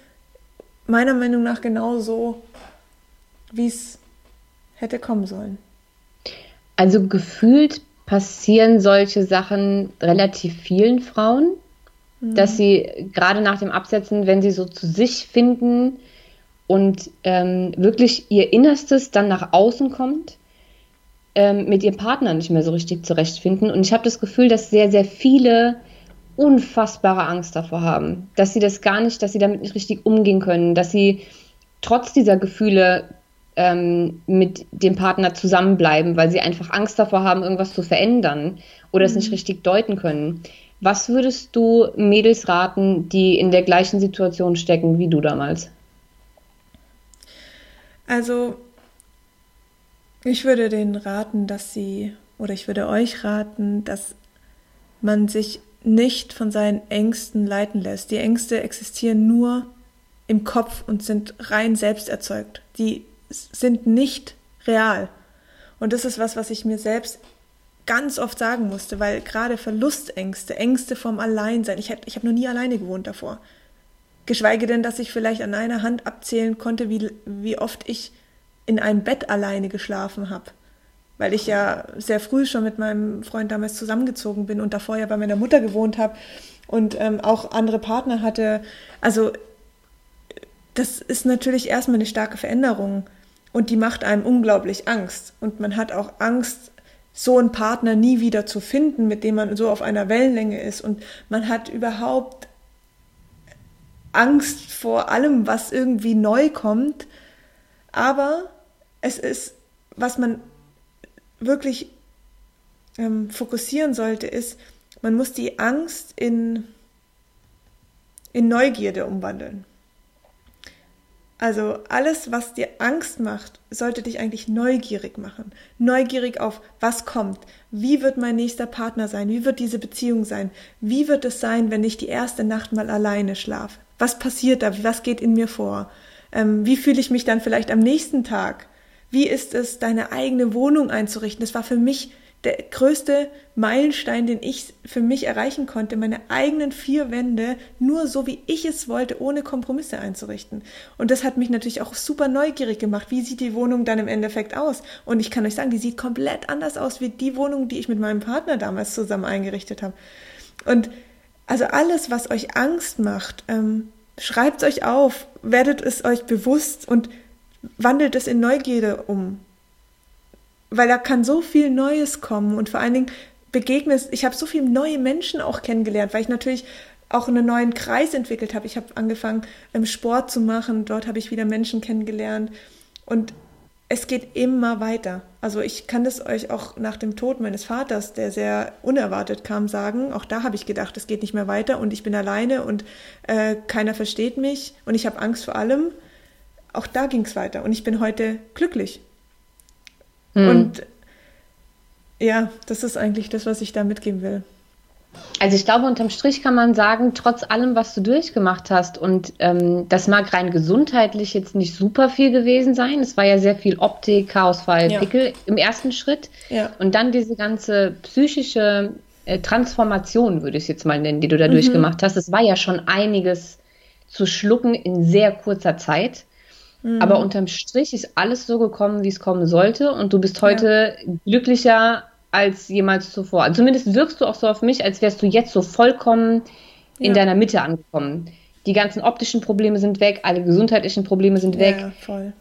meiner Meinung nach genau so, wie es hätte kommen sollen. Also gefühlt passieren solche Sachen relativ vielen Frauen, mhm. dass sie gerade nach dem Absetzen, wenn sie so zu sich finden und ähm, wirklich ihr Innerstes dann nach außen kommt, ähm, mit ihrem Partner nicht mehr so richtig zurechtfinden. Und ich habe das Gefühl, dass sehr, sehr viele unfassbare Angst davor haben, dass sie das gar nicht, dass sie damit nicht richtig umgehen können, dass sie trotz dieser Gefühle ähm, mit dem Partner zusammenbleiben, weil sie einfach Angst davor haben, irgendwas zu verändern oder mhm. es nicht mhm. richtig deuten können. Was würdest du Mädels raten, die in der gleichen Situation stecken wie du damals? Also, ich würde denen raten, dass sie, oder ich würde euch raten, dass man sich nicht von seinen Ängsten leiten lässt. Die Ängste existieren nur im Kopf und sind rein selbst erzeugt. Die sind nicht real. Und das ist was, was ich mir selbst ganz oft sagen musste, weil gerade Verlustängste, Ängste vom Alleinsein, ich, ich habe noch nie alleine gewohnt davor. Geschweige denn, dass ich vielleicht an einer Hand abzählen konnte, wie, wie oft ich in einem Bett alleine geschlafen habe weil ich ja sehr früh schon mit meinem Freund damals zusammengezogen bin und davor ja bei meiner Mutter gewohnt habe und ähm, auch andere Partner hatte. Also das ist natürlich erstmal eine starke Veränderung und die macht einem unglaublich Angst. Und man hat auch Angst, so einen Partner nie wieder zu finden, mit dem man so auf einer Wellenlänge ist und man hat überhaupt Angst vor allem, was irgendwie neu kommt. Aber es ist, was man wirklich ähm, fokussieren sollte, ist, man muss die Angst in, in Neugierde umwandeln. Also alles, was dir Angst macht, sollte dich eigentlich neugierig machen. Neugierig auf, was kommt. Wie wird mein nächster Partner sein? Wie wird diese Beziehung sein? Wie wird es sein, wenn ich die erste Nacht mal alleine schlafe? Was passiert da? Was geht in mir vor? Ähm, wie fühle ich mich dann vielleicht am nächsten Tag? Wie ist es, deine eigene Wohnung einzurichten? Das war für mich der größte Meilenstein, den ich für mich erreichen konnte, meine eigenen vier Wände nur so, wie ich es wollte, ohne Kompromisse einzurichten. Und das hat mich natürlich auch super neugierig gemacht. Wie sieht die Wohnung dann im Endeffekt aus? Und ich kann euch sagen, die sieht komplett anders aus wie die Wohnung, die ich mit meinem Partner damals zusammen eingerichtet habe. Und also alles, was euch Angst macht, ähm, schreibt euch auf, werdet es euch bewusst und wandelt es in Neugierde um weil da kann so viel Neues kommen und vor allen Dingen begegnest, ich habe so viele neue Menschen auch kennengelernt, weil ich natürlich auch einen neuen Kreis entwickelt habe. Ich habe angefangen, Sport zu machen, dort habe ich wieder Menschen kennengelernt und es geht immer weiter. Also ich kann das euch auch nach dem Tod meines Vaters, der sehr unerwartet kam, sagen. Auch da habe ich gedacht, es geht nicht mehr weiter und ich bin alleine und äh, keiner versteht mich und ich habe Angst vor allem. Auch da ging es weiter und ich bin heute glücklich Mhm. Und ja, das ist eigentlich das, was ich da mitgeben will. Also ich glaube, unterm Strich kann man sagen, trotz allem, was du durchgemacht hast, und ähm, das mag rein gesundheitlich jetzt nicht super viel gewesen sein. Es war ja sehr viel Optik, Chaosfall, ja. Pickel im ersten Schritt. Ja. Und dann diese ganze psychische äh, Transformation, würde ich es jetzt mal nennen, die du da mhm. durchgemacht hast. Es war ja schon einiges zu schlucken in sehr kurzer Zeit. Mhm. Aber unterm Strich ist alles so gekommen, wie es kommen sollte. Und du bist heute ja. glücklicher als jemals zuvor. Also zumindest wirkst du auch so auf mich, als wärst du jetzt so vollkommen in ja. deiner Mitte angekommen. Die ganzen optischen Probleme sind weg, alle gesundheitlichen Probleme sind weg. Ja, voll.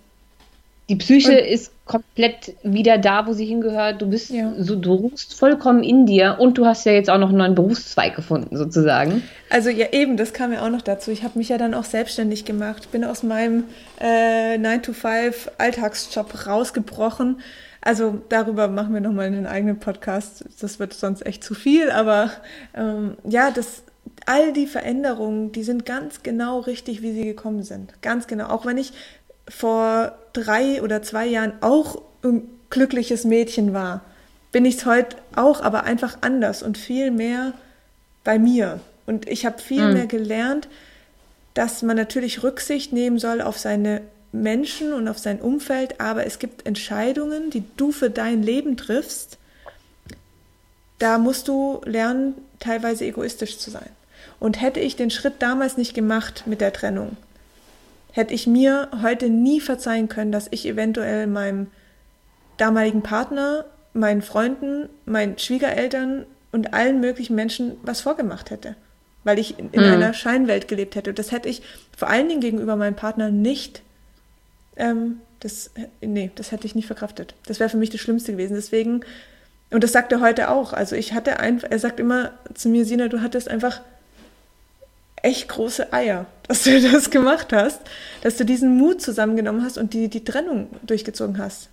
Die Psyche und, ist komplett wieder da, wo sie hingehört. Du bist ja. so, du ruhst vollkommen in dir und du hast ja jetzt auch noch einen neuen Berufszweig gefunden, sozusagen. Also ja, eben, das kam ja auch noch dazu. Ich habe mich ja dann auch selbstständig gemacht, bin aus meinem äh, 9-to-5 Alltagsjob rausgebrochen. Also darüber machen wir nochmal einen eigenen Podcast. Das wird sonst echt zu viel, aber ähm, ja, das, all die Veränderungen, die sind ganz genau richtig, wie sie gekommen sind. Ganz genau. Auch wenn ich vor drei oder zwei Jahren auch ein glückliches Mädchen war, bin ich es heute auch, aber einfach anders und viel mehr bei mir. Und ich habe viel mhm. mehr gelernt, dass man natürlich Rücksicht nehmen soll auf seine Menschen und auf sein Umfeld, aber es gibt Entscheidungen, die du für dein Leben triffst. Da musst du lernen, teilweise egoistisch zu sein. Und hätte ich den Schritt damals nicht gemacht mit der Trennung, hätte ich mir heute nie verzeihen können, dass ich eventuell meinem damaligen Partner, meinen Freunden, meinen Schwiegereltern und allen möglichen Menschen was vorgemacht hätte, weil ich in, in mhm. einer Scheinwelt gelebt hätte. Das hätte ich vor allen Dingen gegenüber meinem Partner nicht, ähm, das, nee, das hätte ich nicht verkraftet. Das wäre für mich das Schlimmste gewesen. Deswegen, und das sagt er heute auch. Also ich hatte einfach, er sagt immer zu mir, Sina, du hattest einfach echt große Eier, dass du das gemacht hast, dass du diesen Mut zusammengenommen hast und die, die Trennung durchgezogen hast.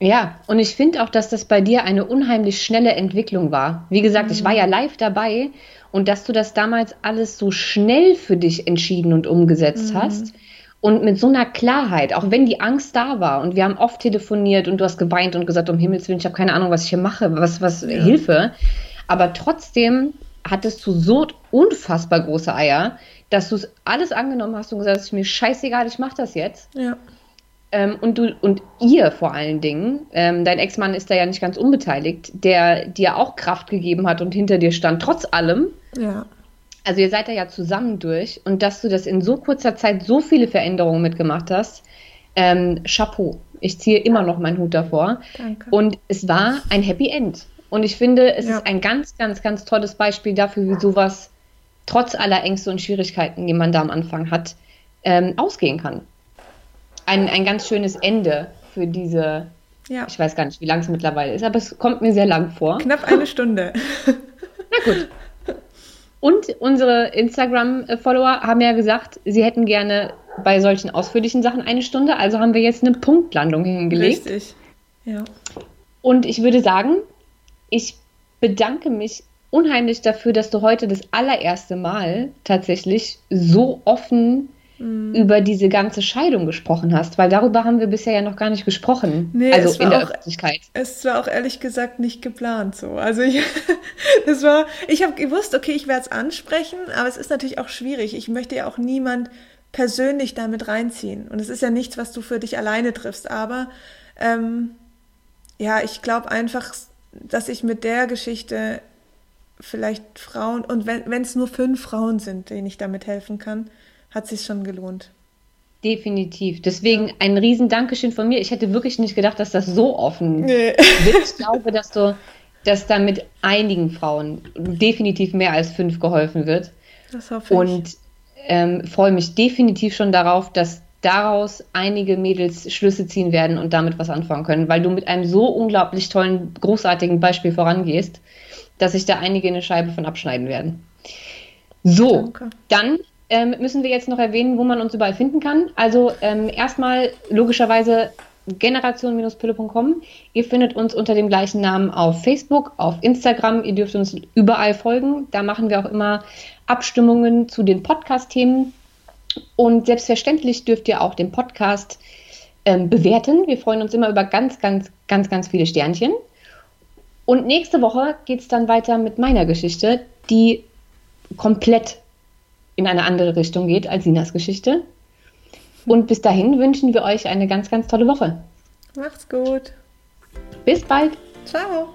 Ja, und ich finde auch, dass das bei dir eine unheimlich schnelle Entwicklung war. Wie gesagt, mhm. ich war ja live dabei und dass du das damals alles so schnell für dich entschieden und umgesetzt mhm. hast und mit so einer Klarheit, auch wenn die Angst da war und wir haben oft telefoniert und du hast geweint und gesagt, um Himmels Willen, ich habe keine Ahnung, was ich hier mache, was, was, ja. Hilfe. Aber trotzdem hattest du so unfassbar große Eier, dass du es alles angenommen hast und gesagt hast, mir scheißegal, ich mache das jetzt. Ja. Ähm, und du und ihr vor allen Dingen, ähm, dein Ex-Mann ist da ja nicht ganz unbeteiligt, der dir auch Kraft gegeben hat und hinter dir stand, trotz allem. Ja. Also ihr seid da ja zusammen durch und dass du das in so kurzer Zeit so viele Veränderungen mitgemacht hast, ähm, Chapeau. Ich ziehe immer noch meinen Hut davor. Danke. Und es war ein Happy End. Und ich finde, es ja. ist ein ganz, ganz, ganz tolles Beispiel dafür, wie sowas trotz aller Ängste und Schwierigkeiten, die man da am Anfang hat, ähm, ausgehen kann. Ein, ein ganz schönes Ende für diese Ja. Ich weiß gar nicht, wie lang es mittlerweile ist, aber es kommt mir sehr lang vor. Knapp eine Stunde. Na gut. Und unsere Instagram-Follower haben ja gesagt, sie hätten gerne bei solchen ausführlichen Sachen eine Stunde. Also haben wir jetzt eine Punktlandung hingelegt. Richtig. Ja. Und ich würde sagen, ich bedanke mich unheimlich dafür, dass du heute das allererste Mal tatsächlich so offen mhm. über diese ganze Scheidung gesprochen hast, weil darüber haben wir bisher ja noch gar nicht gesprochen. Nee, also in der auch, Öffentlichkeit. Es war auch ehrlich gesagt nicht geplant so. Also ich, das war, ich habe gewusst, okay, ich werde es ansprechen, aber es ist natürlich auch schwierig. Ich möchte ja auch niemand persönlich damit reinziehen. Und es ist ja nichts, was du für dich alleine triffst. Aber ähm, ja, ich glaube einfach, dass ich mit der Geschichte vielleicht Frauen, und wenn es nur fünf Frauen sind, denen ich damit helfen kann, hat sich schon gelohnt. Definitiv. Deswegen ein riesen Dankeschön von mir. Ich hätte wirklich nicht gedacht, dass das so offen nee. wird. Ich glaube, dass du, dass damit einigen Frauen definitiv mehr als fünf geholfen wird. Das hoffe ich. Und ähm, freue mich definitiv schon darauf, dass daraus einige Mädels Schlüsse ziehen werden und damit was anfangen können, weil du mit einem so unglaublich tollen, großartigen Beispiel vorangehst, dass sich da einige eine Scheibe von abschneiden werden. So, Danke. dann ähm, müssen wir jetzt noch erwähnen, wo man uns überall finden kann. Also ähm, erstmal logischerweise generation-pille.com. Ihr findet uns unter dem gleichen Namen auf Facebook, auf Instagram. Ihr dürft uns überall folgen. Da machen wir auch immer Abstimmungen zu den Podcast-Themen. Und selbstverständlich dürft ihr auch den Podcast ähm, bewerten. Wir freuen uns immer über ganz, ganz, ganz, ganz viele Sternchen. Und nächste Woche geht es dann weiter mit meiner Geschichte, die komplett in eine andere Richtung geht als Sinas Geschichte. Und bis dahin wünschen wir euch eine ganz, ganz tolle Woche. Macht's gut. Bis bald. Ciao.